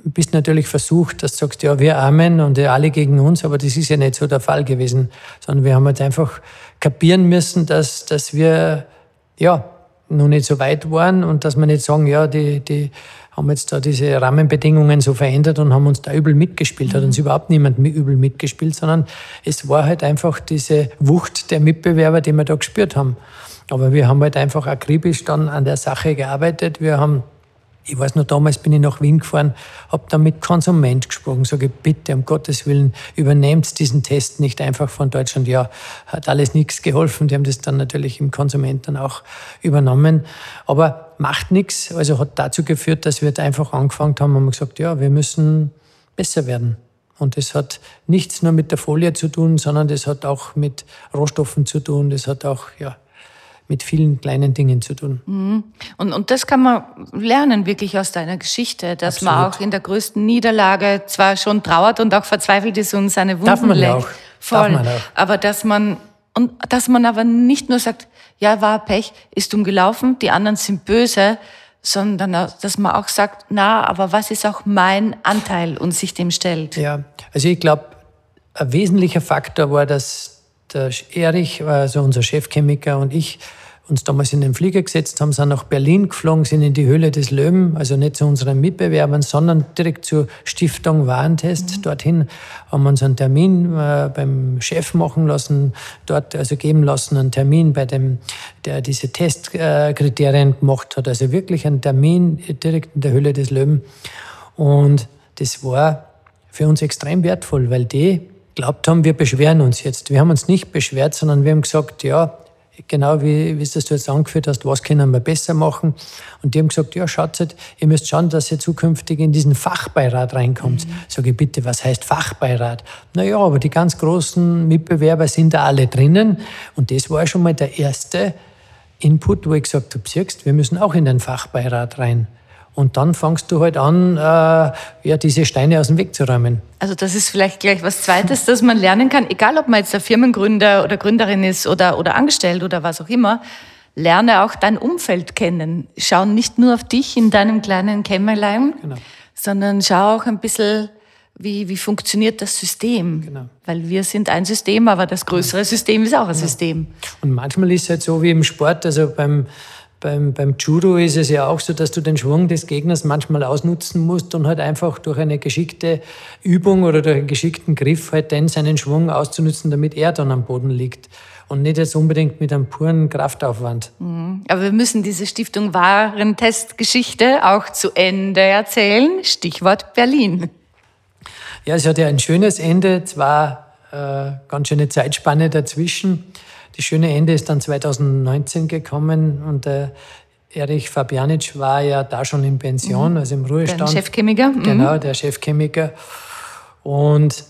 bist natürlich versucht, dass du sagst, ja, wir Armen und alle gegen uns, aber das ist ja nicht so der Fall gewesen, sondern wir haben jetzt einfach kapieren müssen, dass, dass wir, ja, noch nicht so weit waren und dass wir nicht sagen, ja, die, die haben jetzt da diese Rahmenbedingungen so verändert und haben uns da übel mitgespielt. Mhm. Hat uns überhaupt niemand übel mitgespielt, sondern es war halt einfach diese Wucht der Mitbewerber, die wir da gespürt haben. Aber wir haben halt einfach akribisch dann an der Sache gearbeitet. Wir haben ich weiß noch, damals bin ich nach Wien gefahren, habe dann mit Konsument gesprochen, sage bitte, um Gottes Willen, übernehmt diesen Test nicht einfach von Deutschland. Ja, hat alles nichts geholfen. Die haben das dann natürlich im Konsument dann auch übernommen. Aber macht nichts. Also hat dazu geführt, dass wir einfach angefangen haben und gesagt, ja, wir müssen besser werden. Und das hat nichts nur mit der Folie zu tun, sondern das hat auch mit Rohstoffen zu tun. Das hat auch ja, mit vielen kleinen Dingen zu tun. Mhm. Und, und das kann man lernen wirklich aus deiner Geschichte, dass Absolut. man auch in der größten Niederlage zwar schon trauert und auch verzweifelt ist und seine Wunden Darf man leckt. Auch. Voll. Darf man auch. Aber dass man und dass man aber nicht nur sagt, ja, war Pech, ist dumm gelaufen, die anderen sind böse, sondern dass man auch sagt, na, aber was ist auch mein Anteil und sich dem stellt? Ja, also ich glaube, ein wesentlicher Faktor war, dass der Erich, also unser Chefchemiker und ich uns damals in den Flieger gesetzt haben, sind nach Berlin geflogen, sind in die Höhle des Löwen, also nicht zu unseren Mitbewerbern, sondern direkt zur Stiftung Warentest. Mhm. Dorthin haben wir uns einen Termin äh, beim Chef machen lassen, dort also geben lassen, einen Termin bei dem, der diese Testkriterien gemacht hat. Also wirklich einen Termin direkt in der Höhle des Löwen. Und das war für uns extrem wertvoll, weil die glaubt haben, wir beschweren uns jetzt. Wir haben uns nicht beschwert, sondern wir haben gesagt, ja, genau wie, wie es das du jetzt angeführt hast, was können wir besser machen. Und die haben gesagt, ja, schaut halt, ihr müsst schauen, dass ihr zukünftig in diesen Fachbeirat reinkommt. Mhm. Sage ich, bitte, was heißt Fachbeirat? Naja, aber die ganz großen Mitbewerber sind da alle drinnen. Und das war schon mal der erste Input, wo ich gesagt habe, siehst, wir müssen auch in den Fachbeirat rein. Und dann fangst du halt an, äh, ja, diese Steine aus dem Weg zu räumen. Also das ist vielleicht gleich was Zweites, dass man lernen kann, egal ob man jetzt der Firmengründer oder Gründerin ist oder, oder angestellt oder was auch immer, lerne auch dein Umfeld kennen. Schau nicht nur auf dich in deinem kleinen Kämmerlein, genau. sondern schau auch ein bisschen, wie, wie funktioniert das System. Genau. Weil wir sind ein System, aber das größere genau. System ist auch ein genau. System. Und manchmal ist es halt so wie im Sport, also beim beim, beim Judo ist es ja auch so, dass du den Schwung des Gegners manchmal ausnutzen musst und halt einfach durch eine geschickte Übung oder durch einen geschickten Griff halt dann seinen Schwung auszunutzen, damit er dann am Boden liegt. Und nicht jetzt unbedingt mit einem puren Kraftaufwand. Mhm. Aber wir müssen diese Stiftung Warentestgeschichte auch zu Ende erzählen. Stichwort Berlin. Ja, es hat ja ein schönes Ende, zwar äh, ganz schöne Zeitspanne dazwischen. Das schöne Ende ist dann 2019 gekommen und der Erich Fabianic war ja da schon in Pension, mhm. also im Ruhestand. Der Chefchemiker. Mhm. Genau, der Chefchemiker. Und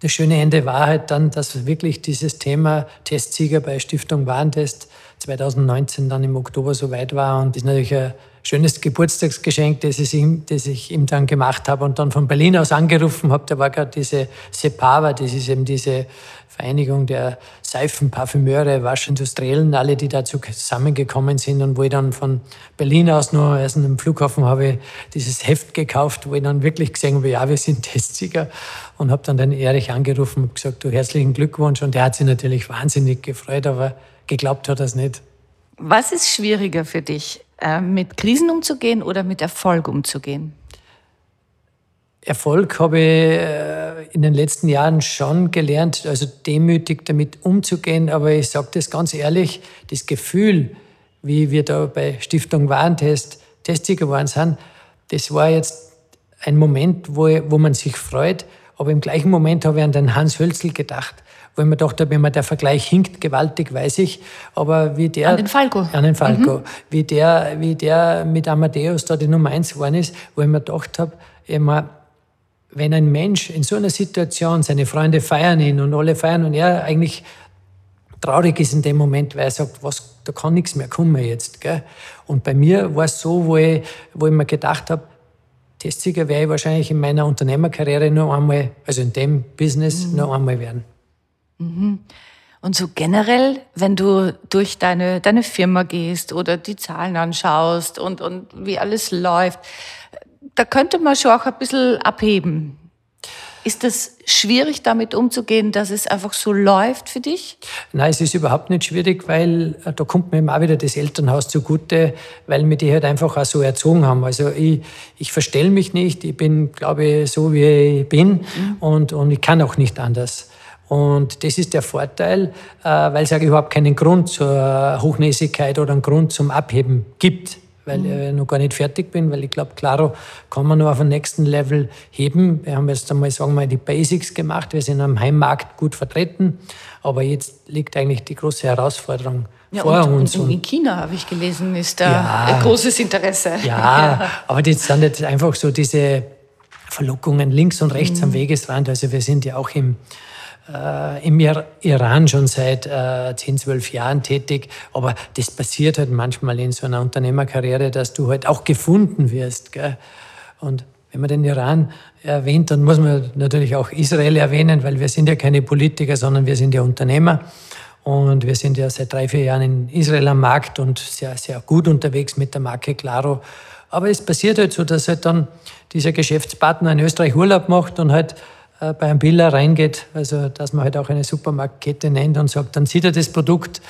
das schöne Ende war halt dann, dass wirklich dieses Thema Testsieger bei Stiftung Warentest 2019 dann im Oktober so weit war. Und das ist natürlich ein schönes Geburtstagsgeschenk, das ich, ihm, das ich ihm dann gemacht habe und dann von Berlin aus angerufen habe. Da war gerade diese Sepava, das ist eben diese Vereinigung der Seifenparfümeure, Waschindustriellen, alle, die dazu zusammengekommen sind und wo ich dann von Berlin aus noch erst am Flughafen habe dieses Heft gekauft, wo ich dann wirklich gesehen habe, ja, wir sind (laughs) Testsieger und habe dann den Erich angerufen und gesagt, du herzlichen Glückwunsch und der hat sich natürlich wahnsinnig gefreut, aber geglaubt hat er es nicht. Was ist schwieriger für dich, äh, mit Krisen umzugehen oder mit Erfolg umzugehen? Erfolg habe ich äh, in den letzten Jahren schon gelernt, also demütig damit umzugehen. Aber ich sage das ganz ehrlich, das Gefühl, wie wir da bei Stiftung Warentest Testsieger geworden sind, das war jetzt ein Moment, wo, wo man sich freut. Aber im gleichen Moment habe ich an den Hans Hölzl gedacht wo ich mir gedacht wenn man der Vergleich hinkt gewaltig, weiß ich, aber wie der... An den Falco. An den Falco. Mhm. Wie, der, wie der mit Amadeus da die Nummer eins geworden ist, wo ich mir gedacht habe, immer, wenn ein Mensch in so einer Situation, seine Freunde feiern ihn und alle feiern und er eigentlich traurig ist in dem Moment, weil er sagt, was, da kann nichts mehr kommen jetzt. Gell? Und bei mir war es so, wo ich, wo ich mir gedacht habe, Testsieger werde ich wahrscheinlich in meiner Unternehmerkarriere nur einmal, also in dem Business, mhm. nur einmal werden. Mhm. Und so generell, wenn du durch deine, deine Firma gehst oder die Zahlen anschaust und, und wie alles läuft, da könnte man schon auch ein bisschen abheben. Ist das schwierig, damit umzugehen, dass es einfach so läuft für dich? Nein, es ist überhaupt nicht schwierig, weil äh, da kommt mir eben auch wieder das Elternhaus zugute, weil mir die halt einfach auch so erzogen haben. Also ich, ich verstelle mich nicht, ich bin, glaube ich, so wie ich bin mhm. und, und ich kann auch nicht anders. Und das ist der Vorteil, äh, weil es ja überhaupt keinen Grund zur Hochnäsigkeit oder einen Grund zum Abheben gibt, weil mhm. ich noch gar nicht fertig bin, weil ich glaube, Claro kann man nur auf den nächsten Level heben. Wir haben jetzt einmal, sagen wir mal, die Basics gemacht. Wir sind am Heimmarkt gut vertreten, aber jetzt liegt eigentlich die große Herausforderung ja, vor und, uns. Und in China, habe ich gelesen, ist da ja, ein großes Interesse. Ja, ja, aber das sind jetzt einfach so diese Verlockungen links und rechts mhm. am Wegesrand. Also wir sind ja auch im, äh, im Iran schon seit äh, 10, 12 Jahren tätig. Aber das passiert halt manchmal in so einer Unternehmerkarriere, dass du halt auch gefunden wirst. Gell? Und wenn man den Iran erwähnt, dann muss man natürlich auch Israel erwähnen, weil wir sind ja keine Politiker, sondern wir sind ja Unternehmer. Und wir sind ja seit drei, vier Jahren in Israel am Markt und sehr, sehr gut unterwegs mit der Marke Claro. Aber es passiert halt so, dass halt dann dieser Geschäftspartner in Österreich Urlaub macht und halt bei einem Biller reingeht, also dass man halt auch eine Supermarktkette nennt und sagt, dann sieht er das Produkt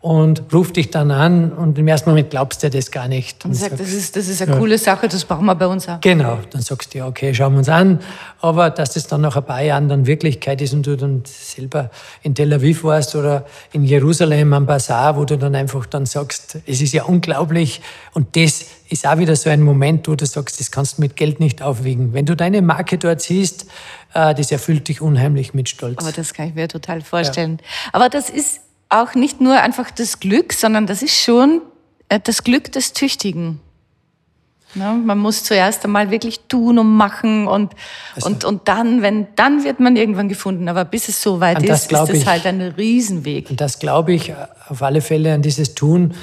und ruft dich dann an und im ersten Moment glaubst du das gar nicht. Und, und sagt, das ist, das ist eine ja. coole Sache, das brauchen wir bei uns auch. Genau, dann sagst du, ja, okay, schauen wir uns an. Aber dass das dann nach ein paar Jahren dann Wirklichkeit ist und du dann selber in Tel Aviv warst oder in Jerusalem am Bazar, wo du dann einfach dann sagst, es ist ja unglaublich und das ist auch wieder so ein Moment, wo du sagst, das kannst du mit Geld nicht aufwiegen. Wenn du deine Marke dort siehst, äh, das erfüllt dich unheimlich mit Stolz. Aber das kann ich mir total vorstellen. Ja. Aber das ist auch nicht nur einfach das Glück, sondern das ist schon äh, das Glück des Tüchtigen. Ja, man muss zuerst einmal wirklich tun und machen und, also, und, und dann, wenn, dann wird man irgendwann gefunden. Aber bis es so weit ist, ist es halt ein Riesenweg. Und das glaube ich auf alle Fälle an dieses Tun,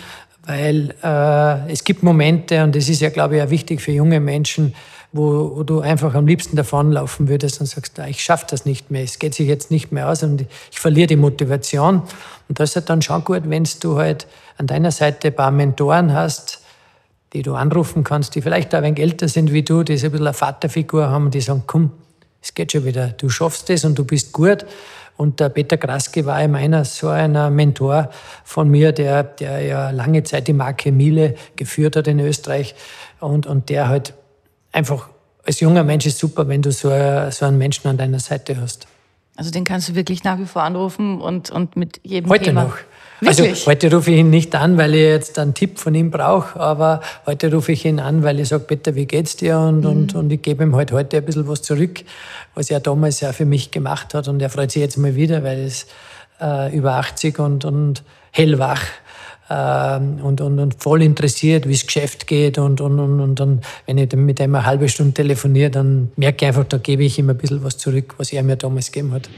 weil äh, es gibt Momente, und das ist ja, glaube ich, auch wichtig für junge Menschen, wo, du einfach am liebsten davonlaufen würdest und sagst, ich schaffe das nicht mehr, es geht sich jetzt nicht mehr aus und ich verliere die Motivation. Und das ist halt dann schon gut, wenn du halt an deiner Seite ein paar Mentoren hast, die du anrufen kannst, die vielleicht auch ein älter sind wie du, die so ein bisschen eine Vaterfigur haben, die sagen, komm, es geht schon wieder, du schaffst es und du bist gut. Und der Peter Kraske war eben einer so einer Mentor von mir, der, der ja lange Zeit die Marke Miele geführt hat in Österreich und, und der halt einfach als junger Mensch ist super, wenn du so, so einen Menschen an deiner Seite hast. Also den kannst du wirklich nach wie vor anrufen und, und mit jedem heute Thema. Noch. Also wirklich? Also heute rufe ich ihn nicht an, weil ich jetzt einen Tipp von ihm brauche, aber heute rufe ich ihn an, weil ich sage, Peter, wie geht's dir? Und, mhm. und, und ich gebe ihm halt heute ein bisschen was zurück, was er damals ja für mich gemacht hat. Und er freut sich jetzt mal wieder, weil er ist äh, über 80 und, und hellwach und, und, und voll interessiert, wie das Geschäft geht. Und, und, und, und dann, wenn ich mit ihm eine halbe Stunde telefoniere, dann merke ich einfach, da gebe ich ihm ein bisschen was zurück, was er mir damals gegeben hat.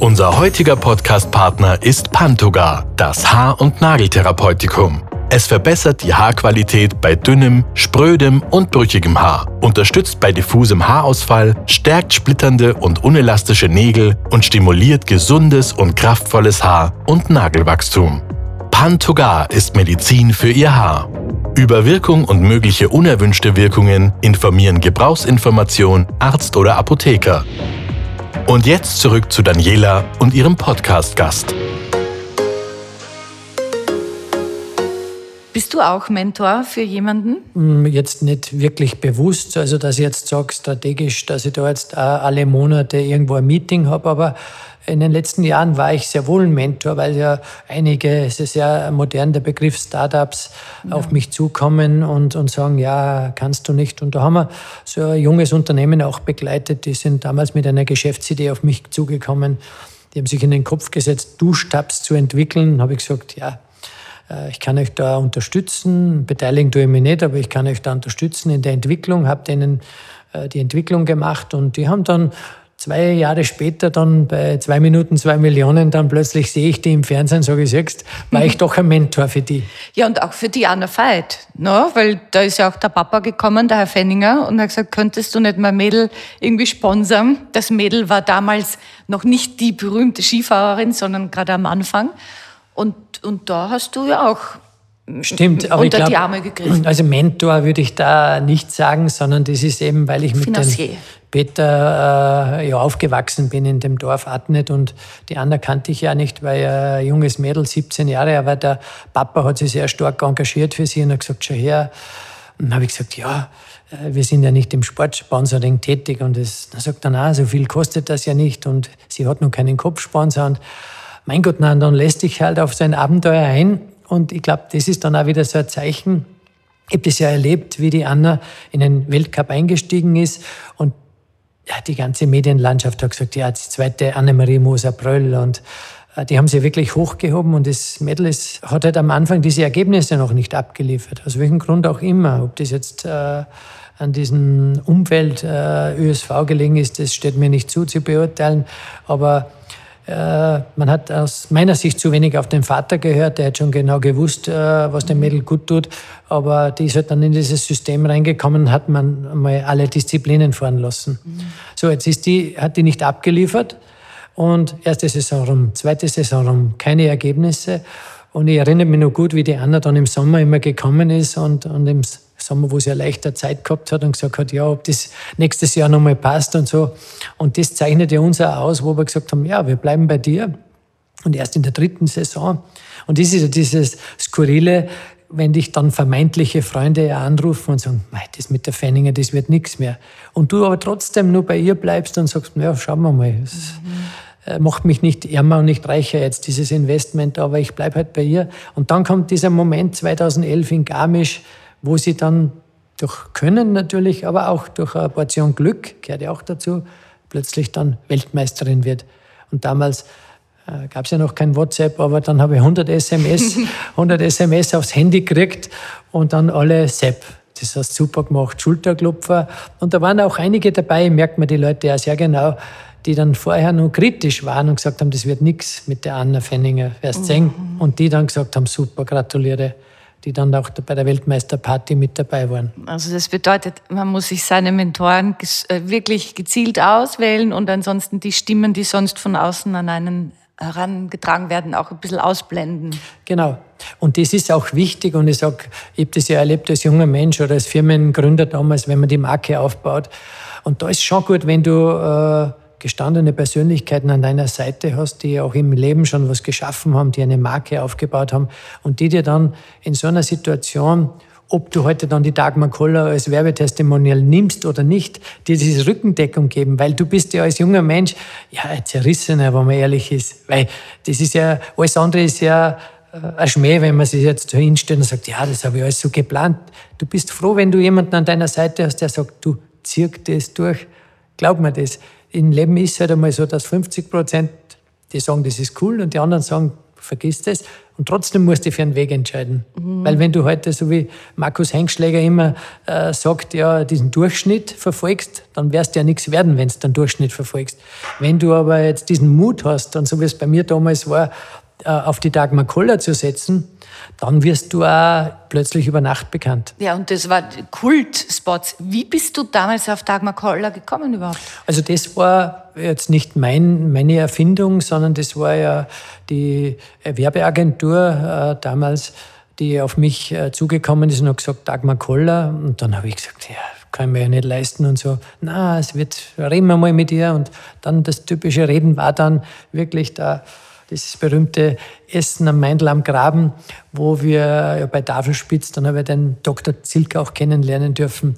Unser heutiger Podcast-Partner ist Pantoga, das Haar- und Nageltherapeutikum. Es verbessert die Haarqualität bei dünnem, sprödem und brüchigem Haar, unterstützt bei diffusem Haarausfall, stärkt splitternde und unelastische Nägel und stimuliert gesundes und kraftvolles Haar- und Nagelwachstum. Pantogar ist Medizin für Ihr Haar. Über Wirkung und mögliche unerwünschte Wirkungen informieren Gebrauchsinformation, Arzt oder Apotheker. Und jetzt zurück zu Daniela und ihrem Podcast-Gast. Bist du auch Mentor für jemanden? Mm, jetzt nicht wirklich bewusst, also dass ich jetzt sage strategisch, dass ich da jetzt alle Monate irgendwo ein Meeting habe, aber in den letzten Jahren war ich sehr wohl ein Mentor, weil ja einige, es ist ja modern der Begriff Startups, ja. auf mich zukommen und, und sagen, ja, kannst du nicht. Und da haben wir so ein junges Unternehmen auch begleitet, die sind damals mit einer Geschäftsidee auf mich zugekommen. Die haben sich in den Kopf gesetzt, Duschtabs zu entwickeln. Da habe ich gesagt, ja, ich kann euch da unterstützen, beteiligen tue ich mich nicht, aber ich kann euch da unterstützen in der Entwicklung, habe denen äh, die Entwicklung gemacht und die haben dann zwei Jahre später dann bei zwei Minuten zwei Millionen, dann plötzlich sehe ich die im Fernsehen, sage ich selbst, war ich doch ein Mentor für die. Ja, und auch für die Anna Veit, ne? weil da ist ja auch der Papa gekommen, der Herr Fenninger, und hat gesagt, könntest du nicht mein Mädel irgendwie sponsern? Das Mädel war damals noch nicht die berühmte Skifahrerin, sondern gerade am Anfang. Und, und da hast du ja auch Stimmt, aber unter ich glaub, die Arme gegriffen. Also Mentor würde ich da nicht sagen, sondern das ist eben, weil ich mit dem Peter äh, ja, aufgewachsen bin in dem Dorf Adnet und die Anna kannte ich ja nicht, weil ein junges Mädel, 17 Jahre, aber der Papa hat sich sehr stark engagiert für sie und hat gesagt, schau her. Und dann habe ich gesagt, ja, äh, wir sind ja nicht im Sportsponsoring tätig und das, dann sagt er, na, so viel kostet das ja nicht und sie hat noch keinen Kopfsponsor und mein Gott, nein, dann lässt sich halt auf so ein Abenteuer ein. Und ich glaube, das ist dann auch wieder so ein Zeichen. Ich habe das ja erlebt, wie die Anna in den Weltcup eingestiegen ist und ja, die ganze Medienlandschaft hat gesagt, ja, die zweite Annemarie Moser-Bröll und äh, die haben sie wirklich hochgehoben und das Mädel ist, hat halt am Anfang diese Ergebnisse noch nicht abgeliefert. Aus welchem Grund auch immer. Ob das jetzt äh, an diesem Umfeld äh, ÖSV gelegen ist, das steht mir nicht zu zu beurteilen. Aber man hat aus meiner Sicht zu wenig auf den Vater gehört. Der hat schon genau gewusst, äh, was dem Mädel gut tut. Aber die ist halt dann in dieses System reingekommen, hat man mal alle Disziplinen fahren lassen. Mhm. So, jetzt ist die, hat die nicht abgeliefert. Und erste Saison rum, zweite Saison rum, keine Ergebnisse. Und ich erinnere mich noch gut, wie die Anna dann im Sommer immer gekommen ist und, und im Sommer, wo sie ja leichter Zeit gehabt hat und gesagt hat, ja, ob das nächstes Jahr nochmal passt und so. Und das zeichnet ja uns auch aus, wo wir gesagt haben, ja, wir bleiben bei dir. Und erst in der dritten Saison. Und das ist ja dieses Skurrile, wenn dich dann vermeintliche Freunde anrufen und sagen, das mit der Fenninger, das wird nichts mehr. Und du aber trotzdem nur bei ihr bleibst und sagst, ja, schauen wir mal. Das mhm. macht mich nicht ärmer und nicht reicher jetzt, dieses Investment, aber ich bleibe halt bei ihr. Und dann kommt dieser Moment 2011 in Garmisch, wo sie dann durch Können natürlich, aber auch durch eine Portion Glück, gehört ja auch dazu, plötzlich dann Weltmeisterin wird. Und damals äh, gab es ja noch kein WhatsApp, aber dann habe ich 100 SMS, 100 SMS aufs Handy gekriegt und dann alle Sepp. Das hast super gemacht, Schulterklopfer. Und da waren auch einige dabei, merkt man die Leute ja sehr genau, die dann vorher noch kritisch waren und gesagt haben, das wird nichts mit der Anna Fenninger, wirst sehen. Mhm. Und die dann gesagt haben, super, gratuliere die dann auch bei der Weltmeisterparty mit dabei waren. Also das bedeutet, man muss sich seine Mentoren äh, wirklich gezielt auswählen und ansonsten die Stimmen, die sonst von außen an einen herangetragen werden, auch ein bisschen ausblenden. Genau. Und das ist auch wichtig und ich sage, ich habe das ja erlebt als junger Mensch oder als Firmengründer damals, wenn man die Marke aufbaut. Und da ist schon gut, wenn du äh, gestandene Persönlichkeiten an deiner Seite hast, die auch im Leben schon was geschaffen haben, die eine Marke aufgebaut haben und die dir dann in so einer Situation, ob du heute dann die Dagmar Koller als Werbetestimonial nimmst oder nicht, dir diese Rückendeckung geben, weil du bist ja als junger Mensch ja ein Zerrissener, wenn man ehrlich ist, weil das ist ja, alles andere ist ja äh, ein Schmäh, wenn man sich jetzt hinstellt und sagt, ja, das habe ich alles so geplant. Du bist froh, wenn du jemanden an deiner Seite hast, der sagt, du zirk das durch, glaub mir das im Leben ist es halt einmal so, dass 50 Prozent, die sagen, das ist cool und die anderen sagen, vergiss das. Und trotzdem musst du für einen Weg entscheiden. Mhm. Weil wenn du heute, so wie Markus Hengschläger immer äh, sagt, ja, diesen Durchschnitt verfolgst, dann wirst du ja nichts werden, wenn du den Durchschnitt verfolgst. Wenn du aber jetzt diesen Mut hast, und so wie es bei mir damals war, auf die Dagmar Koller zu setzen, dann wirst du auch plötzlich über Nacht bekannt. Ja, und das war Kultspots. Wie bist du damals auf Dagmar Koller gekommen überhaupt? Also das war jetzt nicht mein, meine Erfindung, sondern das war ja die Werbeagentur äh, damals, die auf mich äh, zugekommen ist und hat gesagt, Dagmar Koller. Und dann habe ich gesagt, ja, kann ich mir ja nicht leisten und so. Na, es wird, reden wir mal mit ihr. Und dann das typische Reden war dann wirklich da dieses berühmte Essen am Meindl am Graben, wo wir ja, bei Tafelspitz, dann habe ich den Dr. Zilk auch kennenlernen dürfen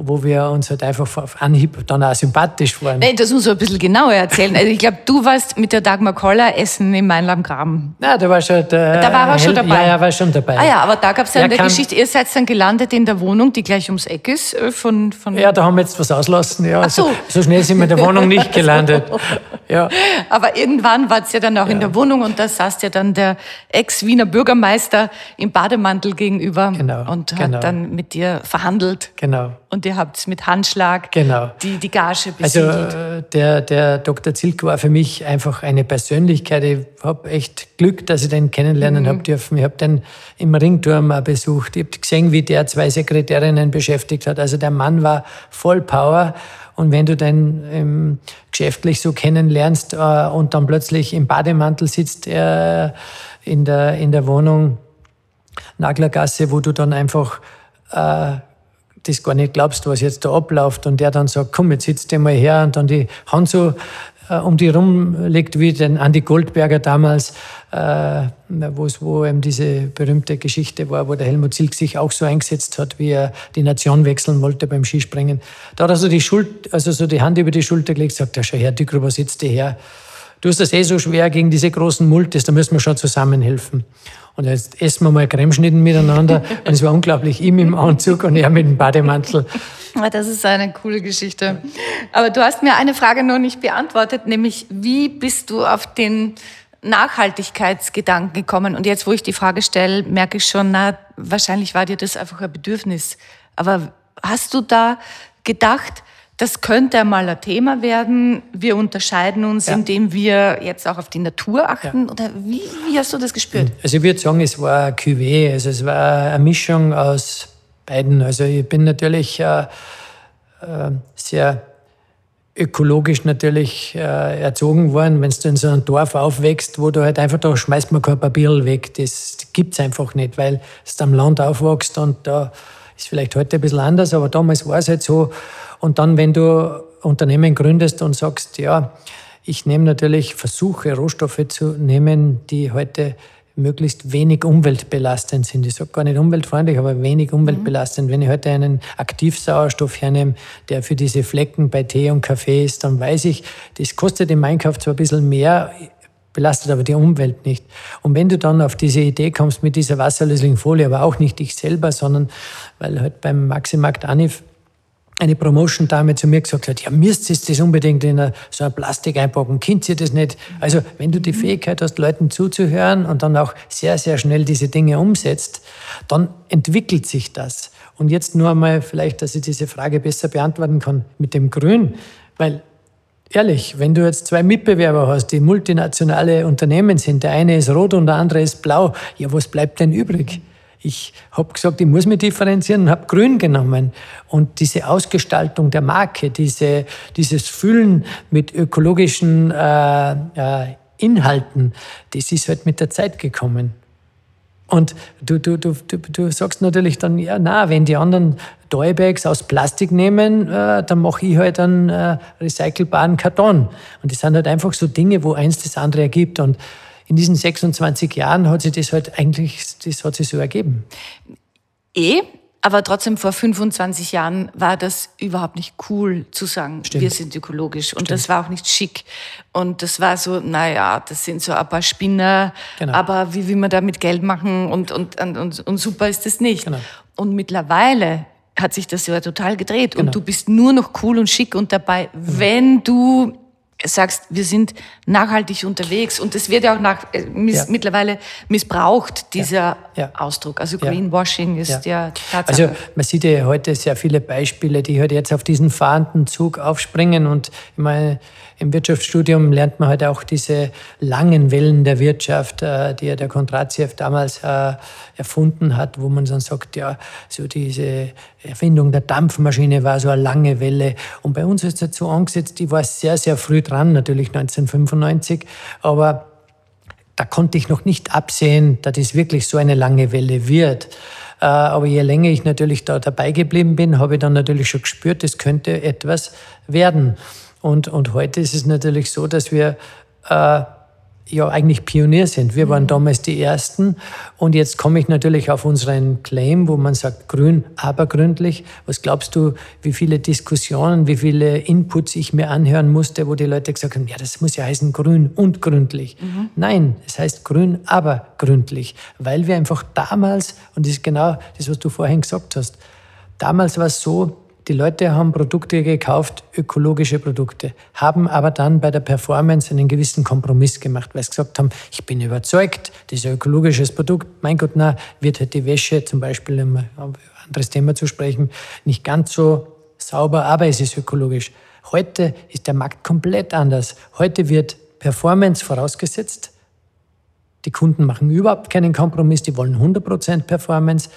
wo wir uns halt einfach auf Anhieb dann auch sympathisch waren. Nein, das muss man ein bisschen genauer erzählen. Also ich glaube, du warst mit der Dagmar Koller essen im Mainl am Graben. Ja, da war schon der, Da war er schon dabei. Ja, er war schon dabei. Ah ja, aber da gab es ja eine Geschichte, ihr seid dann gelandet in der Wohnung, die gleich ums Eck ist. Äh, von, von ja, da haben wir jetzt was auslassen. Ja, Ach so. so. so schnell sind wir in der Wohnung nicht gelandet. (laughs) Ja. Aber irgendwann war es ja dann auch ja. in der Wohnung und da saß ja dann der Ex-Wiener Bürgermeister im Bademantel gegenüber genau, und hat genau. dann mit dir verhandelt. Genau. Und ihr habt mit Handschlag genau. die, die Gage also, besiegelt. Also der, der Dr. Zilk war für mich einfach eine Persönlichkeit. Ich habe echt Glück, dass ich den kennenlernen mhm. habe dürfen. Ich habe den im Ringturm auch besucht. Ich habe gesehen, wie der zwei Sekretärinnen beschäftigt hat. Also der Mann war voll Power. Und wenn du den ähm, geschäftlich so kennenlernst äh, und dann plötzlich im Bademantel sitzt er in der, in der Wohnung Naglergasse, wo du dann einfach äh, das gar nicht glaubst, was jetzt da abläuft und der dann sagt, komm, jetzt sitzt dir mal her und dann die Hand so äh, um die rumlegt, wie den Andi Goldberger damals, äh, wo eben diese berühmte Geschichte war, wo der Helmut Zilk sich auch so eingesetzt hat, wie er die Nation wechseln wollte beim Skispringen. Da hat er so die, Schuld, also so die Hand über die Schulter gelegt, sagt er, schau her, Dückgruber, sitzt dir her. Du hast das eh so schwer gegen diese großen Multis, da müssen wir schon zusammenhelfen. Und jetzt essen wir mal Cremeschnitten miteinander. (laughs) und es war unglaublich, ihm im Anzug und er mit dem Bademantel. Das ist eine coole Geschichte. Aber du hast mir eine Frage noch nicht beantwortet, nämlich wie bist du auf den Nachhaltigkeitsgedanken gekommen. Und jetzt, wo ich die Frage stelle, merke ich schon, na, wahrscheinlich war dir das einfach ein Bedürfnis. Aber hast du da gedacht, das könnte einmal ein Thema werden. Wir unterscheiden uns, ja. indem wir jetzt auch auf die Natur achten. Ja. Oder wie, wie, hast du das gespürt? Also ich würde sagen, es war ein Cuvée. Also es war eine Mischung aus beiden. Also ich bin natürlich äh, äh, sehr ökologisch natürlich äh, erzogen worden. Wenn du in so einem Dorf aufwächst, wo du halt einfach, da schmeißt man kein Papier weg. Das gibt es einfach nicht, weil du am Land aufwachst und da ist vielleicht heute ein bisschen anders, aber damals war es halt so. Und dann, wenn du Unternehmen gründest und sagst, ja, ich nehme natürlich, versuche Rohstoffe zu nehmen, die heute möglichst wenig umweltbelastend sind. Ich sage gar nicht umweltfreundlich, aber wenig umweltbelastend. Mhm. Wenn ich heute einen Aktivsauerstoff hernehme, der für diese Flecken bei Tee und Kaffee ist, dann weiß ich, das kostet im Einkauf zwar ein bisschen mehr, belastet aber die Umwelt nicht. Und wenn du dann auf diese Idee kommst mit dieser wasserlöslichen Folie, aber auch nicht dich selber, sondern weil halt beim Maximarkt Anif eine Promotion-Dame zu mir gesagt hat, ja, müsst ihr das unbedingt in so ein Plastik einpacken, könnt ihr das nicht? Also, wenn du die Fähigkeit hast, Leuten zuzuhören und dann auch sehr, sehr schnell diese Dinge umsetzt, dann entwickelt sich das. Und jetzt nur einmal vielleicht, dass ich diese Frage besser beantworten kann mit dem Grün, weil Ehrlich, wenn du jetzt zwei Mitbewerber hast, die multinationale Unternehmen sind, der eine ist rot und der andere ist blau, ja, was bleibt denn übrig? Ich habe gesagt, ich muss mich differenzieren und habe grün genommen. Und diese Ausgestaltung der Marke, diese, dieses Füllen mit ökologischen äh, äh, Inhalten, das ist halt mit der Zeit gekommen. Und du, du, du, du, du sagst natürlich dann, ja, na, wenn die anderen Toybags aus Plastik nehmen, äh, dann mache ich halt einen äh, recycelbaren Karton. Und das sind halt einfach so Dinge, wo eins das andere ergibt. Und in diesen 26 Jahren hat sich das halt eigentlich, das hat sich so ergeben. Eh, aber trotzdem vor 25 Jahren war das überhaupt nicht cool zu sagen, Stimmt. wir sind ökologisch. Und Stimmt. das war auch nicht schick. Und das war so, naja, das sind so ein paar Spinner, genau. aber wie will man damit Geld machen und, und, und, und super ist das nicht. Genau. Und mittlerweile hat sich das ja total gedreht genau. und du bist nur noch cool und schick und dabei, genau. wenn du sagst, wir sind nachhaltig unterwegs und es wird ja auch nach, äh, miss, ja. mittlerweile missbraucht, dieser ja. Ja. Ausdruck. Also Greenwashing ist ja, Tatsache. Also man sieht ja heute sehr viele Beispiele, die halt jetzt auf diesen fahrenden Zug aufspringen und ich meine, im Wirtschaftsstudium lernt man halt auch diese langen Wellen der Wirtschaft, äh, die ja der Kondratiev damals äh, erfunden hat, wo man dann sagt, ja, so diese Erfindung der Dampfmaschine war so eine lange Welle. Und bei uns ist dazu angesetzt, die war sehr, sehr früh dran, natürlich 1995, aber da konnte ich noch nicht absehen, dass das wirklich so eine lange Welle wird. Äh, aber je länger ich natürlich da dabei geblieben bin, habe ich dann natürlich schon gespürt, es könnte etwas werden. Und, und heute ist es natürlich so, dass wir äh, ja eigentlich Pionier sind. Wir waren mhm. damals die Ersten und jetzt komme ich natürlich auf unseren Claim, wo man sagt, grün, aber gründlich. Was glaubst du, wie viele Diskussionen, wie viele Inputs ich mir anhören musste, wo die Leute gesagt haben, ja, das muss ja heißen grün und gründlich. Mhm. Nein, es heißt grün, aber gründlich, weil wir einfach damals, und das ist genau das, was du vorhin gesagt hast, damals war es so, die Leute haben Produkte gekauft, ökologische Produkte, haben aber dann bei der Performance einen gewissen Kompromiss gemacht, weil sie gesagt haben, ich bin überzeugt, das ist ein ökologisches Produkt, mein Gott, na, wird halt die Wäsche, zum Beispiel, um ein anderes Thema zu sprechen, nicht ganz so sauber, aber es ist ökologisch. Heute ist der Markt komplett anders. Heute wird Performance vorausgesetzt. Die Kunden machen überhaupt keinen Kompromiss, die wollen 100% Performance.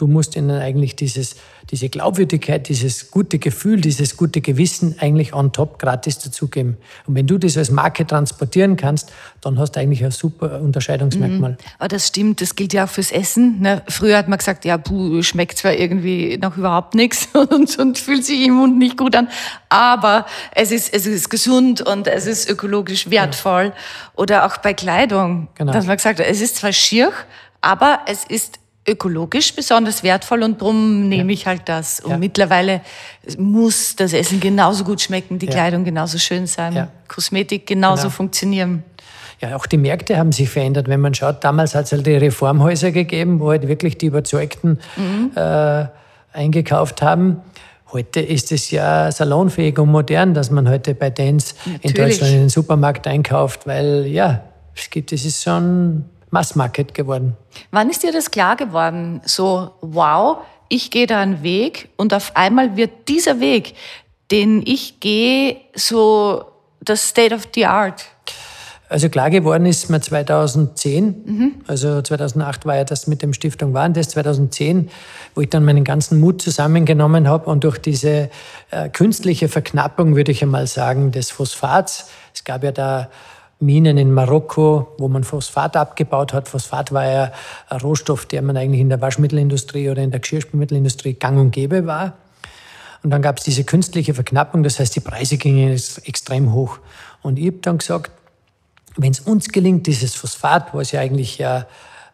Du musst ihnen eigentlich dieses, diese Glaubwürdigkeit, dieses gute Gefühl, dieses gute Gewissen eigentlich on top gratis dazugeben. Und wenn du das als Marke transportieren kannst, dann hast du eigentlich ein super Unterscheidungsmerkmal. Mhm. Aber das stimmt, das gilt ja auch fürs Essen. Ne? Früher hat man gesagt, ja, puh, schmeckt zwar irgendwie noch überhaupt nichts (laughs) und, und fühlt sich im Mund nicht gut an, aber es ist, es ist gesund und es ist ökologisch wertvoll. Genau. Oder auch bei Kleidung, genau. dass man gesagt hat, es ist zwar schier, aber es ist ökologisch besonders wertvoll und darum nehme ich halt das. Und ja. mittlerweile muss das Essen genauso gut schmecken, die ja. Kleidung genauso schön sein, ja. Kosmetik genauso genau. funktionieren. Ja, auch die Märkte haben sich verändert. Wenn man schaut, damals hat es halt die Reformhäuser gegeben, wo halt wirklich die Überzeugten mhm. äh, eingekauft haben. Heute ist es ja salonfähig und modern, dass man heute bei Dance in Deutschland in den Supermarkt einkauft, weil ja, es gibt, es ist so ein Massmarket geworden. Wann ist dir das klar geworden? So, wow, ich gehe da einen Weg und auf einmal wird dieser Weg, den ich gehe, so das State of the Art. Also klar geworden ist mir 2010, mhm. also 2008 war ja das mit dem Stiftung Warentest, 2010, wo ich dann meinen ganzen Mut zusammengenommen habe und durch diese äh, künstliche Verknappung, würde ich einmal sagen, des Phosphats, es gab ja da Minen in Marokko, wo man Phosphat abgebaut hat. Phosphat war ja ein Rohstoff, der man eigentlich in der Waschmittelindustrie oder in der Geschirrspülmittelindustrie gang und gäbe war. Und dann gab es diese künstliche Verknappung, das heißt, die Preise gingen extrem hoch. Und ich habe dann gesagt, wenn es uns gelingt, dieses Phosphat, was ja eigentlich ja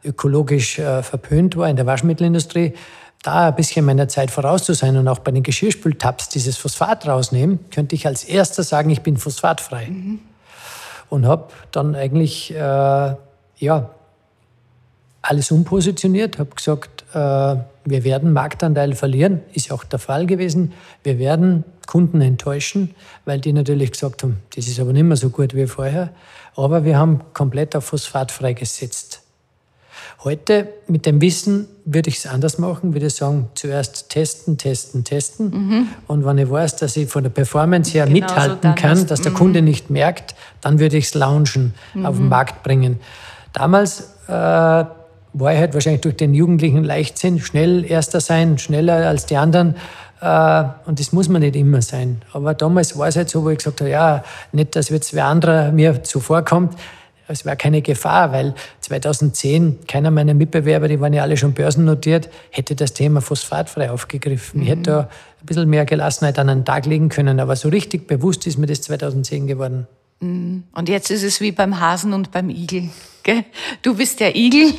ökologisch äh, verpönt war in der Waschmittelindustrie, da ein bisschen meiner Zeit voraus zu sein und auch bei den Geschirrspültabs dieses Phosphat rausnehmen, könnte ich als erster sagen, ich bin phosphatfrei. Mhm. Und habe dann eigentlich äh, ja, alles umpositioniert, habe gesagt, äh, wir werden Marktanteil verlieren, ist auch der Fall gewesen. Wir werden Kunden enttäuschen, weil die natürlich gesagt haben, das ist aber nicht mehr so gut wie vorher. Aber wir haben komplett auf Phosphat freigesetzt. Heute mit dem Wissen würde ich es anders machen, würde ich sagen, zuerst testen, testen, testen. Mhm. Und wenn ich weiß, dass ich von der Performance her genau mithalten so kann, dass der mhm. Kunde nicht merkt, dann würde ich es launchen, mhm. auf den Markt bringen. Damals äh, war ich halt wahrscheinlich durch den jugendlichen Leichtsinn schnell Erster sein, schneller als die anderen. Äh, und das muss man nicht immer sein. Aber damals war es halt so, wo ich gesagt habe, ja, nicht, dass jetzt wer anderer mir zuvorkommt. Es wäre keine Gefahr, weil 2010 keiner meiner Mitbewerber, die waren ja alle schon börsennotiert, hätte das Thema phosphatfrei aufgegriffen. Mhm. Ich hätte da ein bisschen mehr Gelassenheit an den Tag legen können. Aber so richtig bewusst ist mir das 2010 geworden. Mhm. Und jetzt ist es wie beim Hasen und beim Igel. Gell? Du bist der Igel,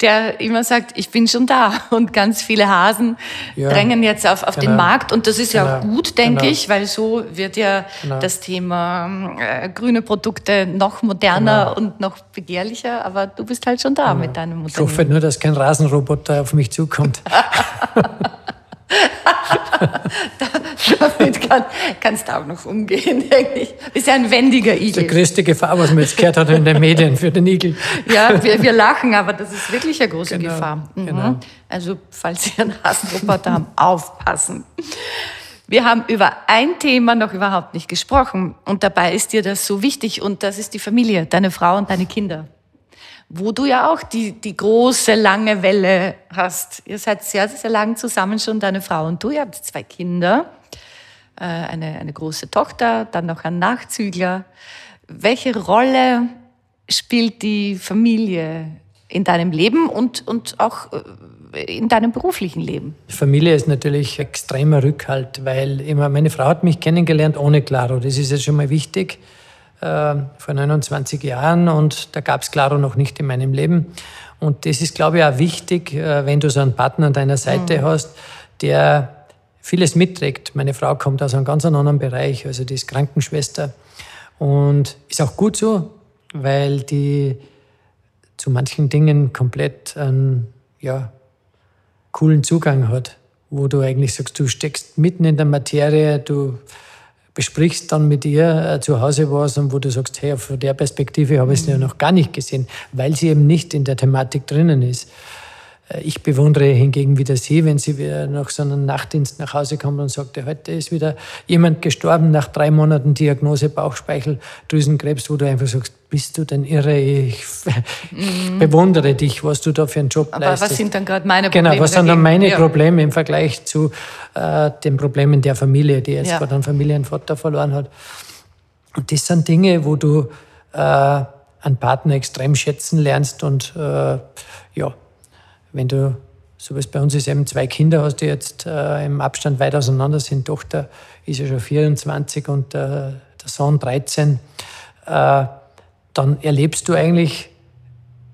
der immer sagt, ich bin schon da. Und ganz viele Hasen ja, drängen jetzt auf, auf genau. den Markt. Und das ist genau. ja auch gut, denke genau. ich, weil so wird ja genau. das Thema äh, grüne Produkte noch moderner genau. und noch begehrlicher. Aber du bist halt schon da genau. mit deinem Unternehmen. Ich hoffe nur, dass kein Rasenroboter auf mich zukommt. (laughs) (laughs) Damit kann, kannst du auch noch umgehen, (laughs) denke ich. Bist ja ein wendiger Igel. Das ist die größte Gefahr, was man jetzt gehört hat in den Medien für den Igel. Ja, wir, wir lachen, aber das ist wirklich eine große genau, Gefahr. Mhm. Genau. Also, falls Sie einen Hasenroboter haben, aufpassen. Wir haben über ein Thema noch überhaupt nicht gesprochen und dabei ist dir das so wichtig und das ist die Familie, deine Frau und deine Kinder wo du ja auch die, die große, lange Welle hast. Ihr seid sehr, sehr lang zusammen schon, deine Frau und du. Ihr habt zwei Kinder, äh, eine, eine große Tochter, dann noch ein Nachzügler. Welche Rolle spielt die Familie in deinem Leben und, und auch äh, in deinem beruflichen Leben? Familie ist natürlich extremer Rückhalt, weil immer meine Frau hat mich kennengelernt ohne Claro. Das ist jetzt schon mal wichtig. Äh, vor 29 Jahren und da gab es Claro noch nicht in meinem Leben. Und das ist, glaube ich, auch wichtig, äh, wenn du so einen Partner an deiner Seite mhm. hast, der vieles mitträgt. Meine Frau kommt aus einem ganz anderen Bereich, also die ist Krankenschwester. Und ist auch gut so, weil die zu manchen Dingen komplett einen ja, coolen Zugang hat, wo du eigentlich sagst, du steckst mitten in der Materie, du besprichst dann mit ihr äh, zu Hause was und wo du sagst, hey, von der Perspektive habe ich es ja noch gar nicht gesehen, weil sie eben nicht in der Thematik drinnen ist. Äh, ich bewundere hingegen wieder sie, wenn sie wieder nach so einem Nachtdienst nach Hause kommt und sagt, heute ist wieder jemand gestorben nach drei Monaten Diagnose Bauchspeicheldrüsenkrebs, wo du einfach sagst, bist du denn irre? Ich mhm. bewundere dich, was du da für einen Job Aber leistest. was sind dann gerade meine Probleme? Genau, was sind dann meine ja. Probleme im Vergleich zu äh, den Problemen der Familie, die jetzt ja. gerade einen Familienvater verloren hat? Und das sind Dinge, wo du äh, einen Partner extrem schätzen lernst und äh, ja, wenn du, so wie es bei uns ist, eben zwei Kinder hast, die jetzt äh, im Abstand weit auseinander sind, Tochter ist ja schon 24 und äh, der Sohn 13, äh, dann erlebst du eigentlich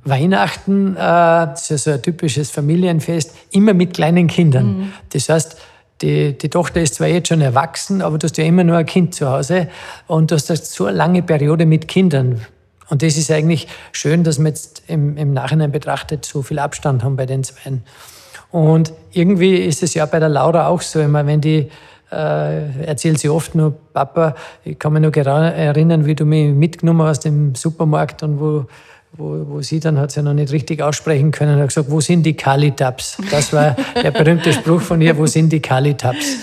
Weihnachten, äh, das ist ja so ein typisches Familienfest, immer mit kleinen Kindern. Mhm. Das heißt, die, die, Tochter ist zwar jetzt schon erwachsen, aber du hast ja immer nur ein Kind zu Hause und du hast so eine lange Periode mit Kindern. Und das ist eigentlich schön, dass wir jetzt im, im Nachhinein betrachtet so viel Abstand haben bei den Zweien. Und irgendwie ist es ja bei der Laura auch so, immer wenn die äh, erzählt sie oft nur, Papa, ich kann mich noch erinnern, wie du mich mitgenommen hast im Supermarkt und wo, wo, wo sie dann hat sie noch nicht richtig aussprechen können hat gesagt, wo sind die Kali-Tabs? Das war der berühmte Spruch von ihr, wo sind die Kali-Tabs?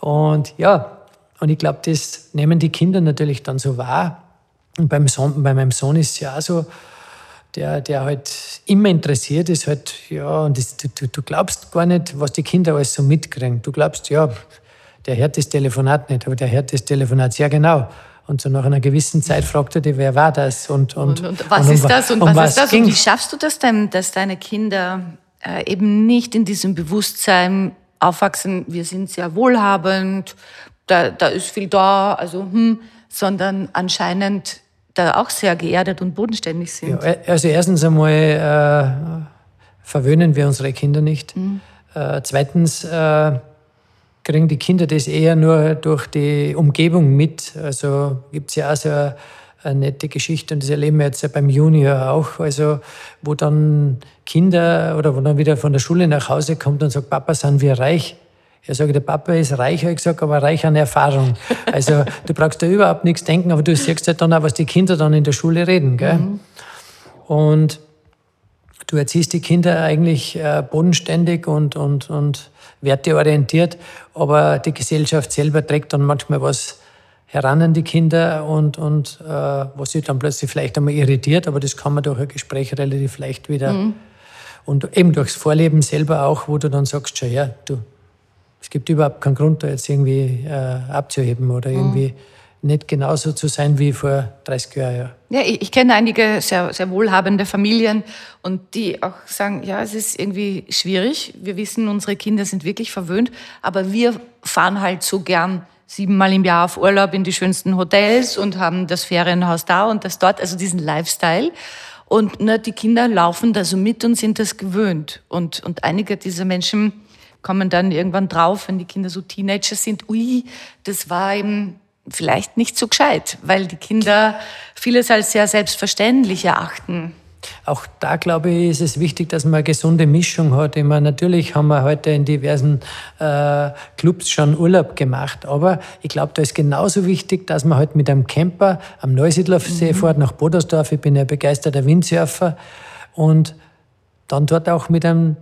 Und ja, und ich glaube, das nehmen die Kinder natürlich dann so wahr. Und beim Sohn, bei meinem Sohn ist es ja auch so, der, der halt immer interessiert ist, halt, ja, und das, du, du glaubst gar nicht, was die Kinder alles so mitkriegen. Du glaubst, ja, der hört das Telefonat nicht, aber der hört das Telefonat sehr genau. Und so nach einer gewissen Zeit fragt er dich, wer war das? Und, und, und, und was und ist das? Und was, was, ist das? Ging? Und wie schaffst du das denn, dass deine Kinder äh, eben nicht in diesem Bewusstsein aufwachsen, wir sind sehr wohlhabend, da, da ist viel da, also hm, sondern anscheinend da auch sehr geerdet und bodenständig sind. Ja, also erstens einmal äh, verwöhnen wir unsere Kinder nicht. Mhm. Äh, zweitens äh, kriegen die Kinder das eher nur durch die Umgebung mit. Also gibt es ja auch so eine, eine, nette Geschichte und das erleben wir jetzt beim Junior auch, also wo dann Kinder oder wo dann wieder von der Schule nach Hause kommt und sagt, Papa, sind wir reich? Er sagt, der Papa ist reich, habe ich gesagt, aber reich an Erfahrung. (laughs) Also du brauchst da überhaupt nichts denken, aber du siehst halt dann auch, was die Kinder dann in der Schule reden. Gell? Mhm. Und du erziehst die Kinder eigentlich äh, bodenständig und, und, und werteorientiert, aber die Gesellschaft selber trägt dann manchmal was heran an die Kinder und, und äh, was sie dann plötzlich vielleicht einmal irritiert, aber das kann man durch ein Gespräch relativ leicht wieder mhm. und eben durchs Vorleben selber auch, wo du dann sagst, schon, ja, du, es gibt überhaupt keinen Grund, da jetzt irgendwie äh, abzuheben oder mhm. Nicht genauso zu sein wie vor 30 Jahren. Ja, ich, ich kenne einige sehr, sehr wohlhabende Familien und die auch sagen, ja, es ist irgendwie schwierig. Wir wissen, unsere Kinder sind wirklich verwöhnt, aber wir fahren halt so gern siebenmal im Jahr auf Urlaub in die schönsten Hotels und haben das Ferienhaus da und das dort, also diesen Lifestyle. Und ne, die Kinder laufen da so mit und sind das gewöhnt. Und, und einige dieser Menschen kommen dann irgendwann drauf, wenn die Kinder so Teenager sind, ui, das war eben vielleicht nicht so gescheit, weil die Kinder vieles als sehr selbstverständlich erachten. Auch da, glaube ich, ist es wichtig, dass man eine gesunde Mischung hat. Ich meine, natürlich haben wir heute in diversen äh, Clubs schon Urlaub gemacht, aber ich glaube, da ist genauso wichtig, dass man halt mit einem Camper am Neusiedlersee mhm. fährt, nach Bodersdorf. Ich bin ja begeisterter Windsurfer und dann dort auch mit einem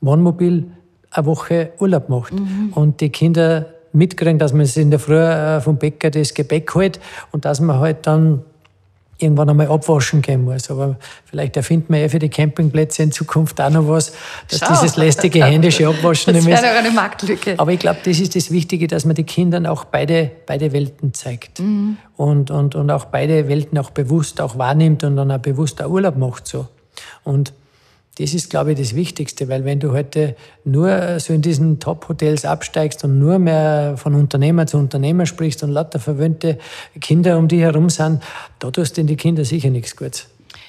Wohnmobil eine Woche Urlaub macht. Mhm. Und die Kinder mitkriegen, dass man sich in der Früh äh, vom Bäcker das Gebäck holt und dass man halt dann irgendwann einmal abwaschen gehen muss. Aber vielleicht erfinden wir ja für die Campingplätze in Zukunft auch noch was, dass Schau, dieses lästige händische Abwaschen (laughs) das wäre eine Marktlücke. Aber ich glaube, das ist das Wichtige, dass man den Kindern auch beide, beide Welten zeigt. Mhm. Und, und, und auch beide Welten auch bewusst auch wahrnimmt und dann auch bewusst auch Urlaub macht so. Und das ist, glaube ich, das Wichtigste, weil wenn du heute nur so in diesen Top-Hotels absteigst und nur mehr von Unternehmer zu Unternehmer sprichst und lauter verwöhnte Kinder um dich herum sind, da tust du den Kinder sicher nichts Gutes.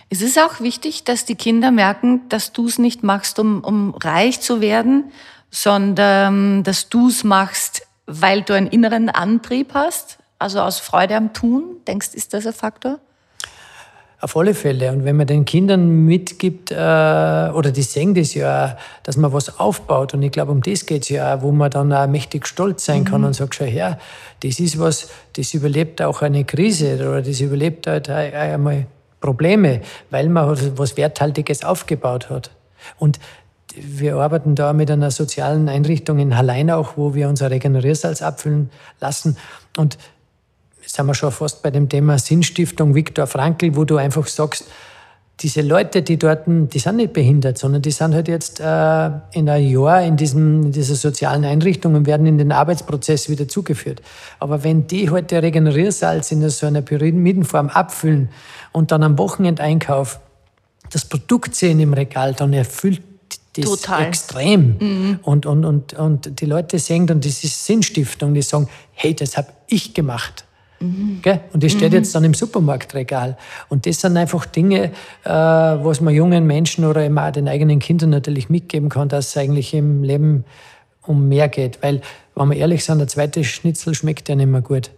Es ist auch wichtig, dass die Kinder merken, dass du es nicht machst, um, um reich zu werden, sondern dass du es machst, weil du einen inneren Antrieb hast, also aus Freude am Tun. Denkst, ist das ein Faktor? Auf alle Fälle. Und wenn man den Kindern mitgibt, äh, oder die sehen das ja, dass man was aufbaut, und ich glaube, um das geht es ja auch, wo man dann auch mächtig stolz sein kann mhm. und sagt, schau her, das ist was, das überlebt auch eine Krise oder das überlebt halt einmal Probleme, weil man was Werthaltiges aufgebaut hat. Und wir arbeiten da mit einer sozialen Einrichtung in Hallein auch, wo wir unser Regeneriersalz abfüllen lassen. Und sind wir schon fast bei dem Thema Sinnstiftung Viktor Frankl, wo du einfach sagst, diese Leute, die dort, die sind nicht behindert, sondern die sind halt jetzt äh, in ein Jahr in, diesem, in dieser sozialen Einrichtung und werden in den Arbeitsprozess wieder zugeführt. Aber wenn die heute halt Regeneriersalz in so einer Pyramidenform abfüllen und dann am Wochenendeinkauf das Produkt sehen im Regal, dann erfüllt das Total. extrem. Mhm. Und, und, und, und die Leute sehen dann, das ist Sinnstiftung, die sagen, hey, das habe ich gemacht. Mhm. Und die steht mhm. jetzt dann im Supermarktregal. Und das sind einfach Dinge, äh, was man jungen Menschen oder eben auch den eigenen Kindern natürlich mitgeben kann, dass es eigentlich im Leben um mehr geht. Weil, wenn wir ehrlich sind, der zweite Schnitzel schmeckt ja nicht mehr gut.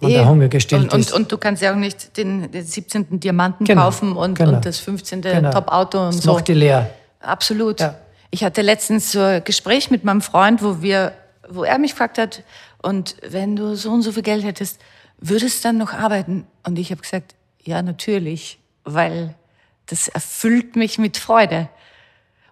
Wenn der Hunger gestillt und, ist. Und, und, du kannst ja auch nicht den, den 17. Diamanten genau, kaufen und, genau. und das 15. Genau. Top-Auto und das so. macht die leer. Absolut. Ja. Ich hatte letztens so ein Gespräch mit meinem Freund, wo wir wo er mich gefragt hat, und wenn du so und so viel Geld hättest, würdest du dann noch arbeiten? Und ich habe gesagt, ja, natürlich, weil das erfüllt mich mit Freude.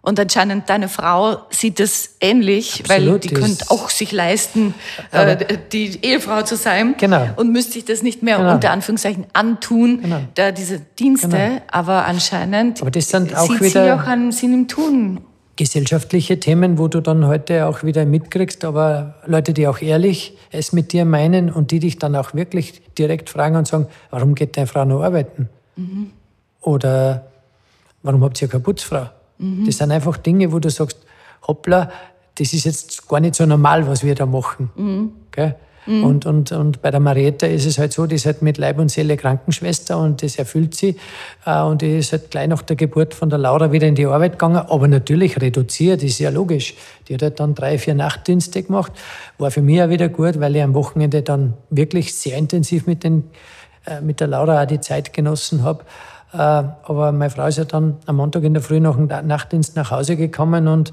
Und anscheinend deine Frau sieht es ähnlich, Absolut, weil die könnte auch sich leisten, äh, die Ehefrau zu sein genau. und müsste sich das nicht mehr genau. unter Anführungszeichen antun, genau. da diese Dienste. Genau. Aber anscheinend Aber das sind auch sieht wieder sie auch einen Sinn im Tun. Gesellschaftliche Themen, wo du dann heute auch wieder mitkriegst, aber Leute, die auch ehrlich es mit dir meinen und die dich dann auch wirklich direkt fragen und sagen, warum geht deine Frau noch arbeiten? Mhm. Oder warum habt ihr keine Putzfrau? Mhm. Das sind einfach Dinge, wo du sagst, hoppla, das ist jetzt gar nicht so normal, was wir da machen. Mhm. Mhm. Und, und, und bei der Marietta ist es halt so, die ist halt mit Leib und Seele Krankenschwester und das erfüllt sie. Äh, und die ist halt gleich nach der Geburt von der Laura wieder in die Arbeit gegangen, aber natürlich reduziert, ist ja logisch. Die hat halt dann drei, vier Nachtdienste gemacht. War für mich auch wieder gut, weil ich am Wochenende dann wirklich sehr intensiv mit, den, äh, mit der Laura auch die Zeit genossen habe. Äh, aber meine Frau ist ja dann am Montag in der Früh nach dem Nachtdienst nach Hause gekommen und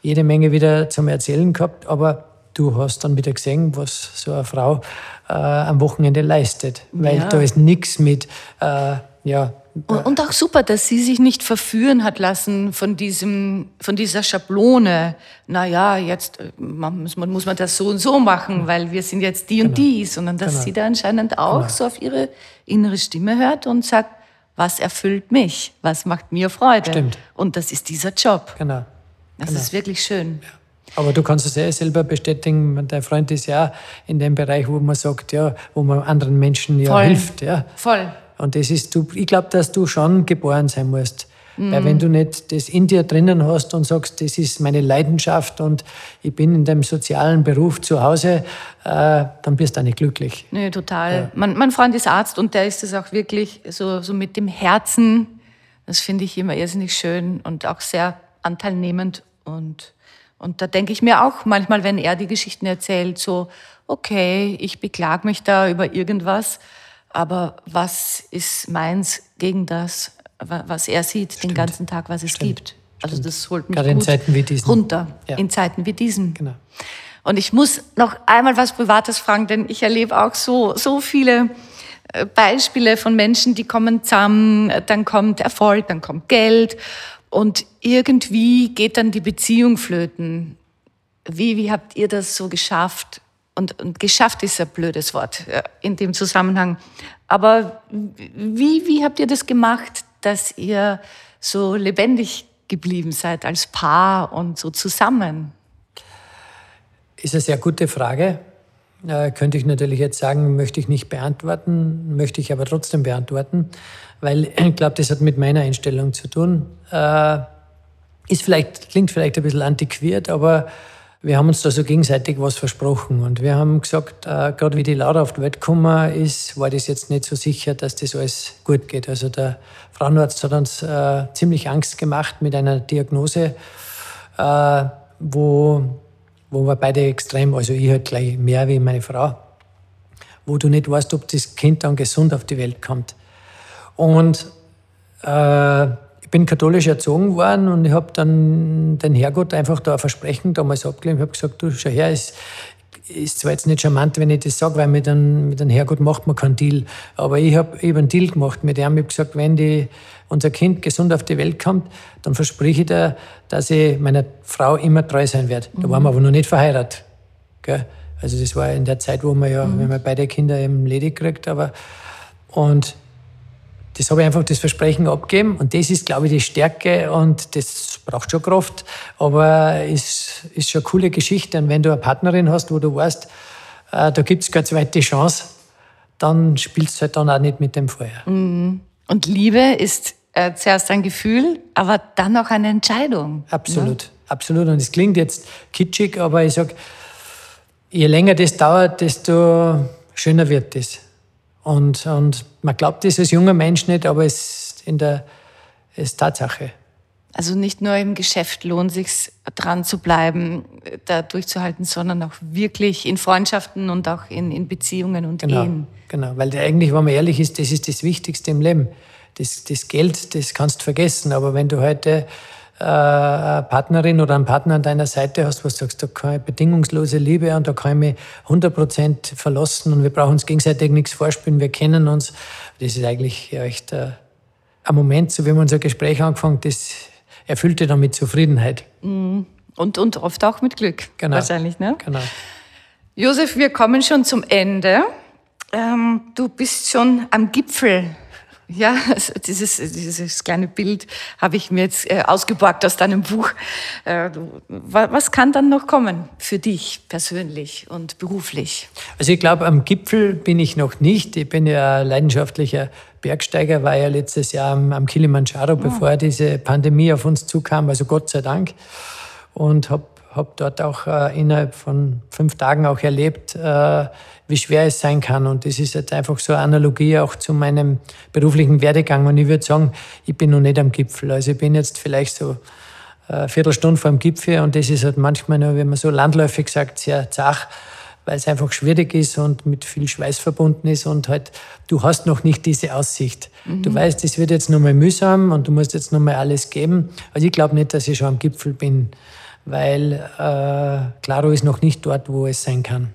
jede Menge wieder zum Erzählen gehabt. Aber du hast dann wieder gesehen, was so eine Frau äh, am Wochenende leistet. Weil ja. da ist nichts mit, äh, ja. Und auch super, dass sie sich nicht verführen hat lassen von diesem, von dieser Schablone. Naja, jetzt äh, muss man, muss man das so und so machen, weil wir sind jetzt die genau. und die, sondern dass genau. sie da anscheinend auch genau. so auf ihre innere Stimme hört und sagt, was erfüllt mich, was macht mir Freude. Stimmt. Und das ist dieser Job. Genau. Das genau. ist wirklich schön. Ja. Aber du kannst es ja selber bestätigen, dein Freund ist ja in dem Bereich, wo man sagt, ja, wo man anderen Menschen ja Voll. hilft. Ja. Voll. Und das ist, du, ich glaube, dass du schon geboren sein musst. Mhm. Weil wenn du nicht das in dir drinnen hast und sagst, das ist meine Leidenschaft und ich bin in dem sozialen Beruf zu Hause, äh, dann bist du auch nicht glücklich. Nee, total. Ja. Mein, mein Freund ist Arzt und der ist es auch wirklich so, so mit dem Herzen. Das finde ich immer irrsinnig schön und auch sehr anteilnehmend. Und, und da denke ich mir auch manchmal, wenn er die Geschichten erzählt, so, okay, ich beklag mich da über irgendwas, aber was ist meins gegen das? was er sieht Stimmt. den ganzen Tag, was es Stimmt. gibt. Also das holt mich Gerade gut in Zeiten wie diesen. runter, ja. in Zeiten wie diesen. Genau. Und ich muss noch einmal was Privates fragen, denn ich erlebe auch so, so viele äh, Beispiele von Menschen, die kommen zusammen, dann kommt Erfolg, dann kommt Geld und irgendwie geht dann die Beziehung flöten. Wie, wie habt ihr das so geschafft? Und, und geschafft ist ein blödes Wort in dem Zusammenhang. Aber wie, wie habt ihr das gemacht, dass ihr so lebendig geblieben seid als Paar und so zusammen? Ist eine sehr gute Frage. Äh, könnte ich natürlich jetzt sagen, möchte ich nicht beantworten, möchte ich aber trotzdem beantworten, weil ich glaube, das hat mit meiner Einstellung zu tun. Äh, ist vielleicht, klingt vielleicht ein bisschen antiquiert, aber wir haben uns da so gegenseitig was versprochen. Und wir haben gesagt, äh, gerade wie die Laura auf die Welt gekommen ist, war das jetzt nicht so sicher, dass das alles gut geht. Also der Frauenarzt hat uns äh, ziemlich Angst gemacht mit einer Diagnose, äh, wo, wo wir beide extrem, also ich halt gleich mehr wie meine Frau, wo du nicht weißt, ob das Kind dann gesund auf die Welt kommt. Und äh, bin katholisch erzogen worden und ich habe dann den Herrgott einfach da ein Versprechen damals abgelehnt. Ich habe gesagt, du, schau her, ist, ist zwar jetzt nicht charmant, wenn ich das sage, weil mit einem, mit einem Herrgott macht man keinen Deal. Aber ich habe hab einen Deal gemacht mit ihm. Ich habe gesagt, wenn die, unser Kind gesund auf die Welt kommt, dann verspreche ich dir, dass ich meiner Frau immer treu sein werde. Da waren wir aber noch nicht verheiratet. Gell? Also das war in der Zeit, wo man ja, mhm. wenn man beide Kinder eben ledig kriegt, aber und das habe ich einfach das Versprechen abgegeben und das ist, glaube ich, die Stärke und das braucht schon Kraft, aber ist, ist schon eine coole Geschichte. Und wenn du eine Partnerin hast, wo du weißt, äh, da gibt es keine zweite Chance, dann spielst du halt dann auch nicht mit dem Feuer. Mhm. Und Liebe ist äh, zuerst ein Gefühl, aber dann auch eine Entscheidung. Absolut, ne? absolut. Und es klingt jetzt kitschig, aber ich sage, je länger das dauert, desto schöner wird es. Und, und man glaubt das als junger Mensch nicht, aber es in der, ist Tatsache. Also nicht nur im Geschäft lohnt sich dran zu bleiben, da durchzuhalten, sondern auch wirklich in Freundschaften und auch in, in Beziehungen und genau, Ehen. Genau, weil eigentlich, wenn man ehrlich ist, das ist das Wichtigste im Leben. Das, das Geld, das kannst du vergessen, aber wenn du heute äh, Partnerin oder einen Partner an deiner Seite hast, was sagst, da kann ich bedingungslose Liebe und da kann ich mich 100% verlassen und wir brauchen uns gegenseitig nichts vorspielen, wir kennen uns. Das ist eigentlich echt äh, ein Moment, so wie wir unser Gespräch angefangen, das erfüllte dann mit Zufriedenheit. Mhm. Und, und oft auch mit Glück, genau. wahrscheinlich. Ne? Genau. Josef, wir kommen schon zum Ende. Ähm, du bist schon am Gipfel. Ja, (laughs) dieses, dieses kleine Bild habe ich mir jetzt äh, ausgeborgt aus deinem Buch. Äh, was kann dann noch kommen für dich persönlich und beruflich? Also ich glaube, am Gipfel bin ich noch nicht. Ich bin ja leidenschaftlicher Bergsteiger, war ja letztes Jahr am, Kilimanjaro, oh. bevor diese Pandemie auf uns zukam, also Gott sei Dank. Und habe hab dort auch äh, innerhalb von fünf Tagen auch erlebt, wie schwer es sein kann. Und das ist jetzt einfach so eine Analogie auch zu meinem beruflichen Werdegang. Und ich würde sagen, ich bin noch nicht am Gipfel. Also ich bin jetzt vielleicht so eine Viertelstunde vor dem Gipfel und das ist halt manchmal nur, wenn man so landläufig sagt, sehr zach, weil es einfach schwierig ist und mit viel Schweiß verbunden ist und halt, du hast noch nicht diese Aussicht. Mhm. Du weißt, es wird jetzt nochmal mühsam und du musst jetzt nochmal alles geben. Also ich glaube nicht, dass ich schon am Gipfel bin, weil äh, Claro ist noch nicht dort, wo es sein kann.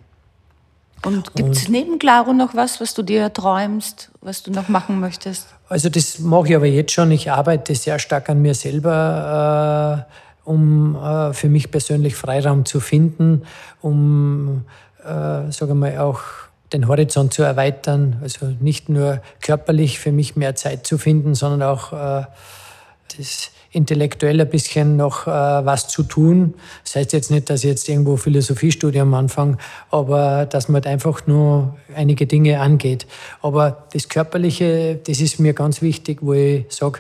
Und gibt es neben Claro noch was, was du dir träumst, was du noch machen möchtest? Also das mache ich aber jetzt schon. Ich arbeite sehr stark an mir selber, äh, um äh, für mich persönlich Freiraum zu finden, um, äh, sage mal, auch den Horizont zu erweitern. Also nicht nur körperlich für mich mehr Zeit zu finden, sondern auch äh, das intellektuell ein bisschen noch äh, was zu tun. Das heißt jetzt nicht, dass ich jetzt irgendwo Philosophiestudium anfange, aber dass man halt einfach nur einige Dinge angeht. Aber das Körperliche, das ist mir ganz wichtig, wo ich sage,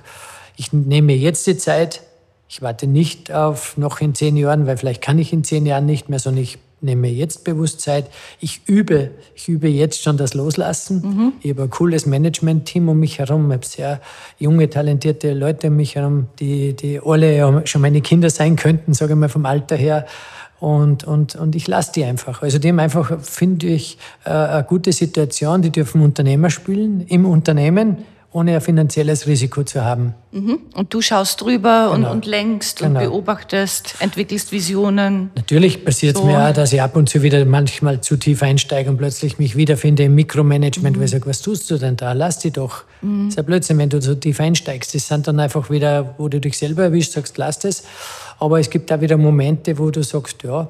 ich nehme jetzt die Zeit, ich warte nicht auf noch in zehn Jahren, weil vielleicht kann ich in zehn Jahren nicht mehr, sondern ich nehme jetzt Bewusstsein. Ich übe, ich übe jetzt schon das Loslassen. Mhm. Ich habe ein cooles Management-Team um mich herum. Ich habe sehr junge, talentierte Leute um mich herum, die, die alle schon meine Kinder sein könnten, sage ich mal vom Alter her. Und, und, und ich lasse die einfach. Also die haben einfach, finde ich, äh, eine gute Situation. Die dürfen Unternehmer spielen im Unternehmen ohne ein finanzielles Risiko zu haben. Mhm. Und du schaust drüber genau. und, und lenkst genau. und beobachtest, entwickelst Visionen. Natürlich passiert es so. mir auch, dass ich ab und zu wieder manchmal zu tief einsteige und plötzlich mich wiederfinde im Mikromanagement, mhm. weil ich sage, was tust du denn da? Lass die doch. Mhm. Das ist ja Blödsinn, wenn du so tief einsteigst. Das sind dann einfach wieder, wo du dich selber erwischst, sagst, lass das. Aber es gibt auch wieder Momente, wo du sagst, ja,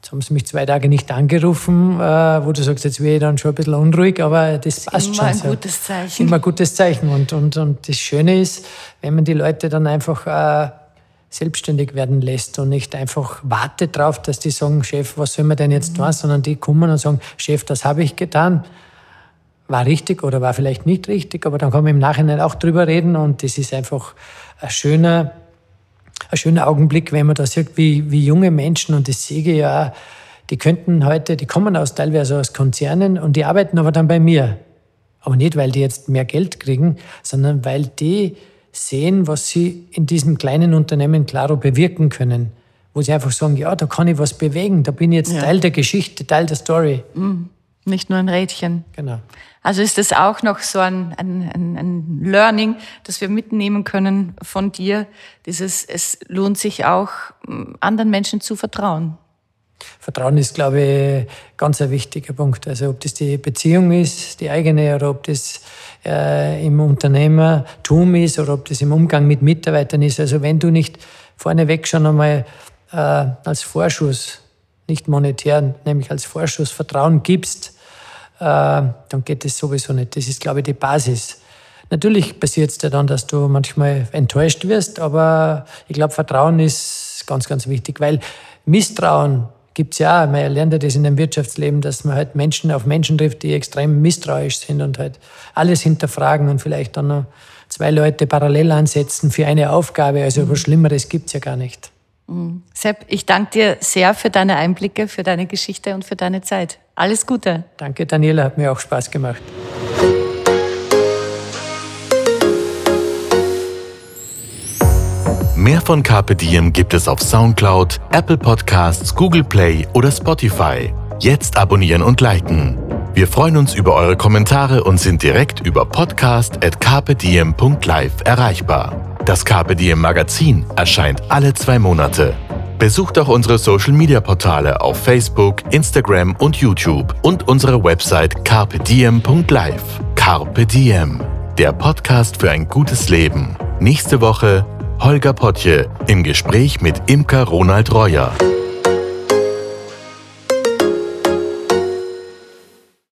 Jetzt haben sie mich zwei Tage nicht angerufen, äh, wo du sagst, jetzt wäre ich dann schon ein bisschen unruhig, aber das, das passt immer schon. Immer ein gutes Zeichen. Immer ein gutes Zeichen. Und, und, und das Schöne ist, wenn man die Leute dann einfach äh, selbstständig werden lässt und nicht einfach wartet darauf, dass die sagen, Chef, was soll man denn jetzt mhm. tun, sondern die kommen und sagen, Chef, das habe ich getan. War richtig oder war vielleicht nicht richtig, aber dann kann man im Nachhinein auch drüber reden und das ist einfach ein schöner, ein schöner Augenblick, wenn man da sieht, wie, wie junge Menschen, und das sehe ich ja, die könnten heute, die kommen aus teilweise aus Konzernen und die arbeiten aber dann bei mir. Aber nicht, weil die jetzt mehr Geld kriegen, sondern weil die sehen, was sie in diesem kleinen Unternehmen Claro bewirken können. Wo sie einfach sagen, ja, da kann ich was bewegen, da bin ich jetzt ja. Teil der Geschichte, Teil der Story. Mhm. Nicht nur ein Rädchen. Genau. Also ist das auch noch so ein, ein, ein, Learning, das wir mitnehmen können von dir. Dieses, es lohnt sich auch, anderen Menschen zu vertrauen. Vertrauen ist, glaube ich, ganz ein wichtiger Punkt. Also ob das die Beziehung ist, die eigene, oder ob das äh, im Unternehmertum ist, oder ob das im Umgang mit Mitarbeitern ist. Also wenn du nicht vorneweg schon einmal äh, als Vorschuss, nicht monetär, nämlich als Vorschuss Vertrauen gibst, äh, dann geht das sowieso nicht. Das ist, glaube ich, die Basis. Natürlich passiert es dir dann, dass du manchmal enttäuscht wirst, aber ich glaube, Vertrauen ist ganz, ganz wichtig, weil Misstrauen gibt es ja, man lernt ja das in dem Wirtschaftsleben, dass man halt Menschen auf Menschen trifft, die extrem misstrauisch sind und halt alles hinterfragen und vielleicht dann noch zwei Leute parallel ansetzen für eine Aufgabe. Also mhm. was Schlimmeres gibt es ja gar nicht. Mhm. Sepp, ich danke dir sehr für deine Einblicke, für deine Geschichte und für deine Zeit. Alles Gute. Danke, Daniela, hat mir auch Spaß gemacht. Mehr von Carpe Diem gibt es auf Soundcloud, Apple Podcasts, Google Play oder Spotify. Jetzt abonnieren und liken. Wir freuen uns über eure Kommentare und sind direkt über podcast.carpediem.live erreichbar. Das Carpe Diem Magazin erscheint alle zwei Monate. Besucht auch unsere Social Media Portale auf Facebook, Instagram und YouTube und unsere Website carpediem.live. Carpe Diem, der Podcast für ein gutes Leben. Nächste Woche Holger Potje im Gespräch mit Imker Ronald Reuer.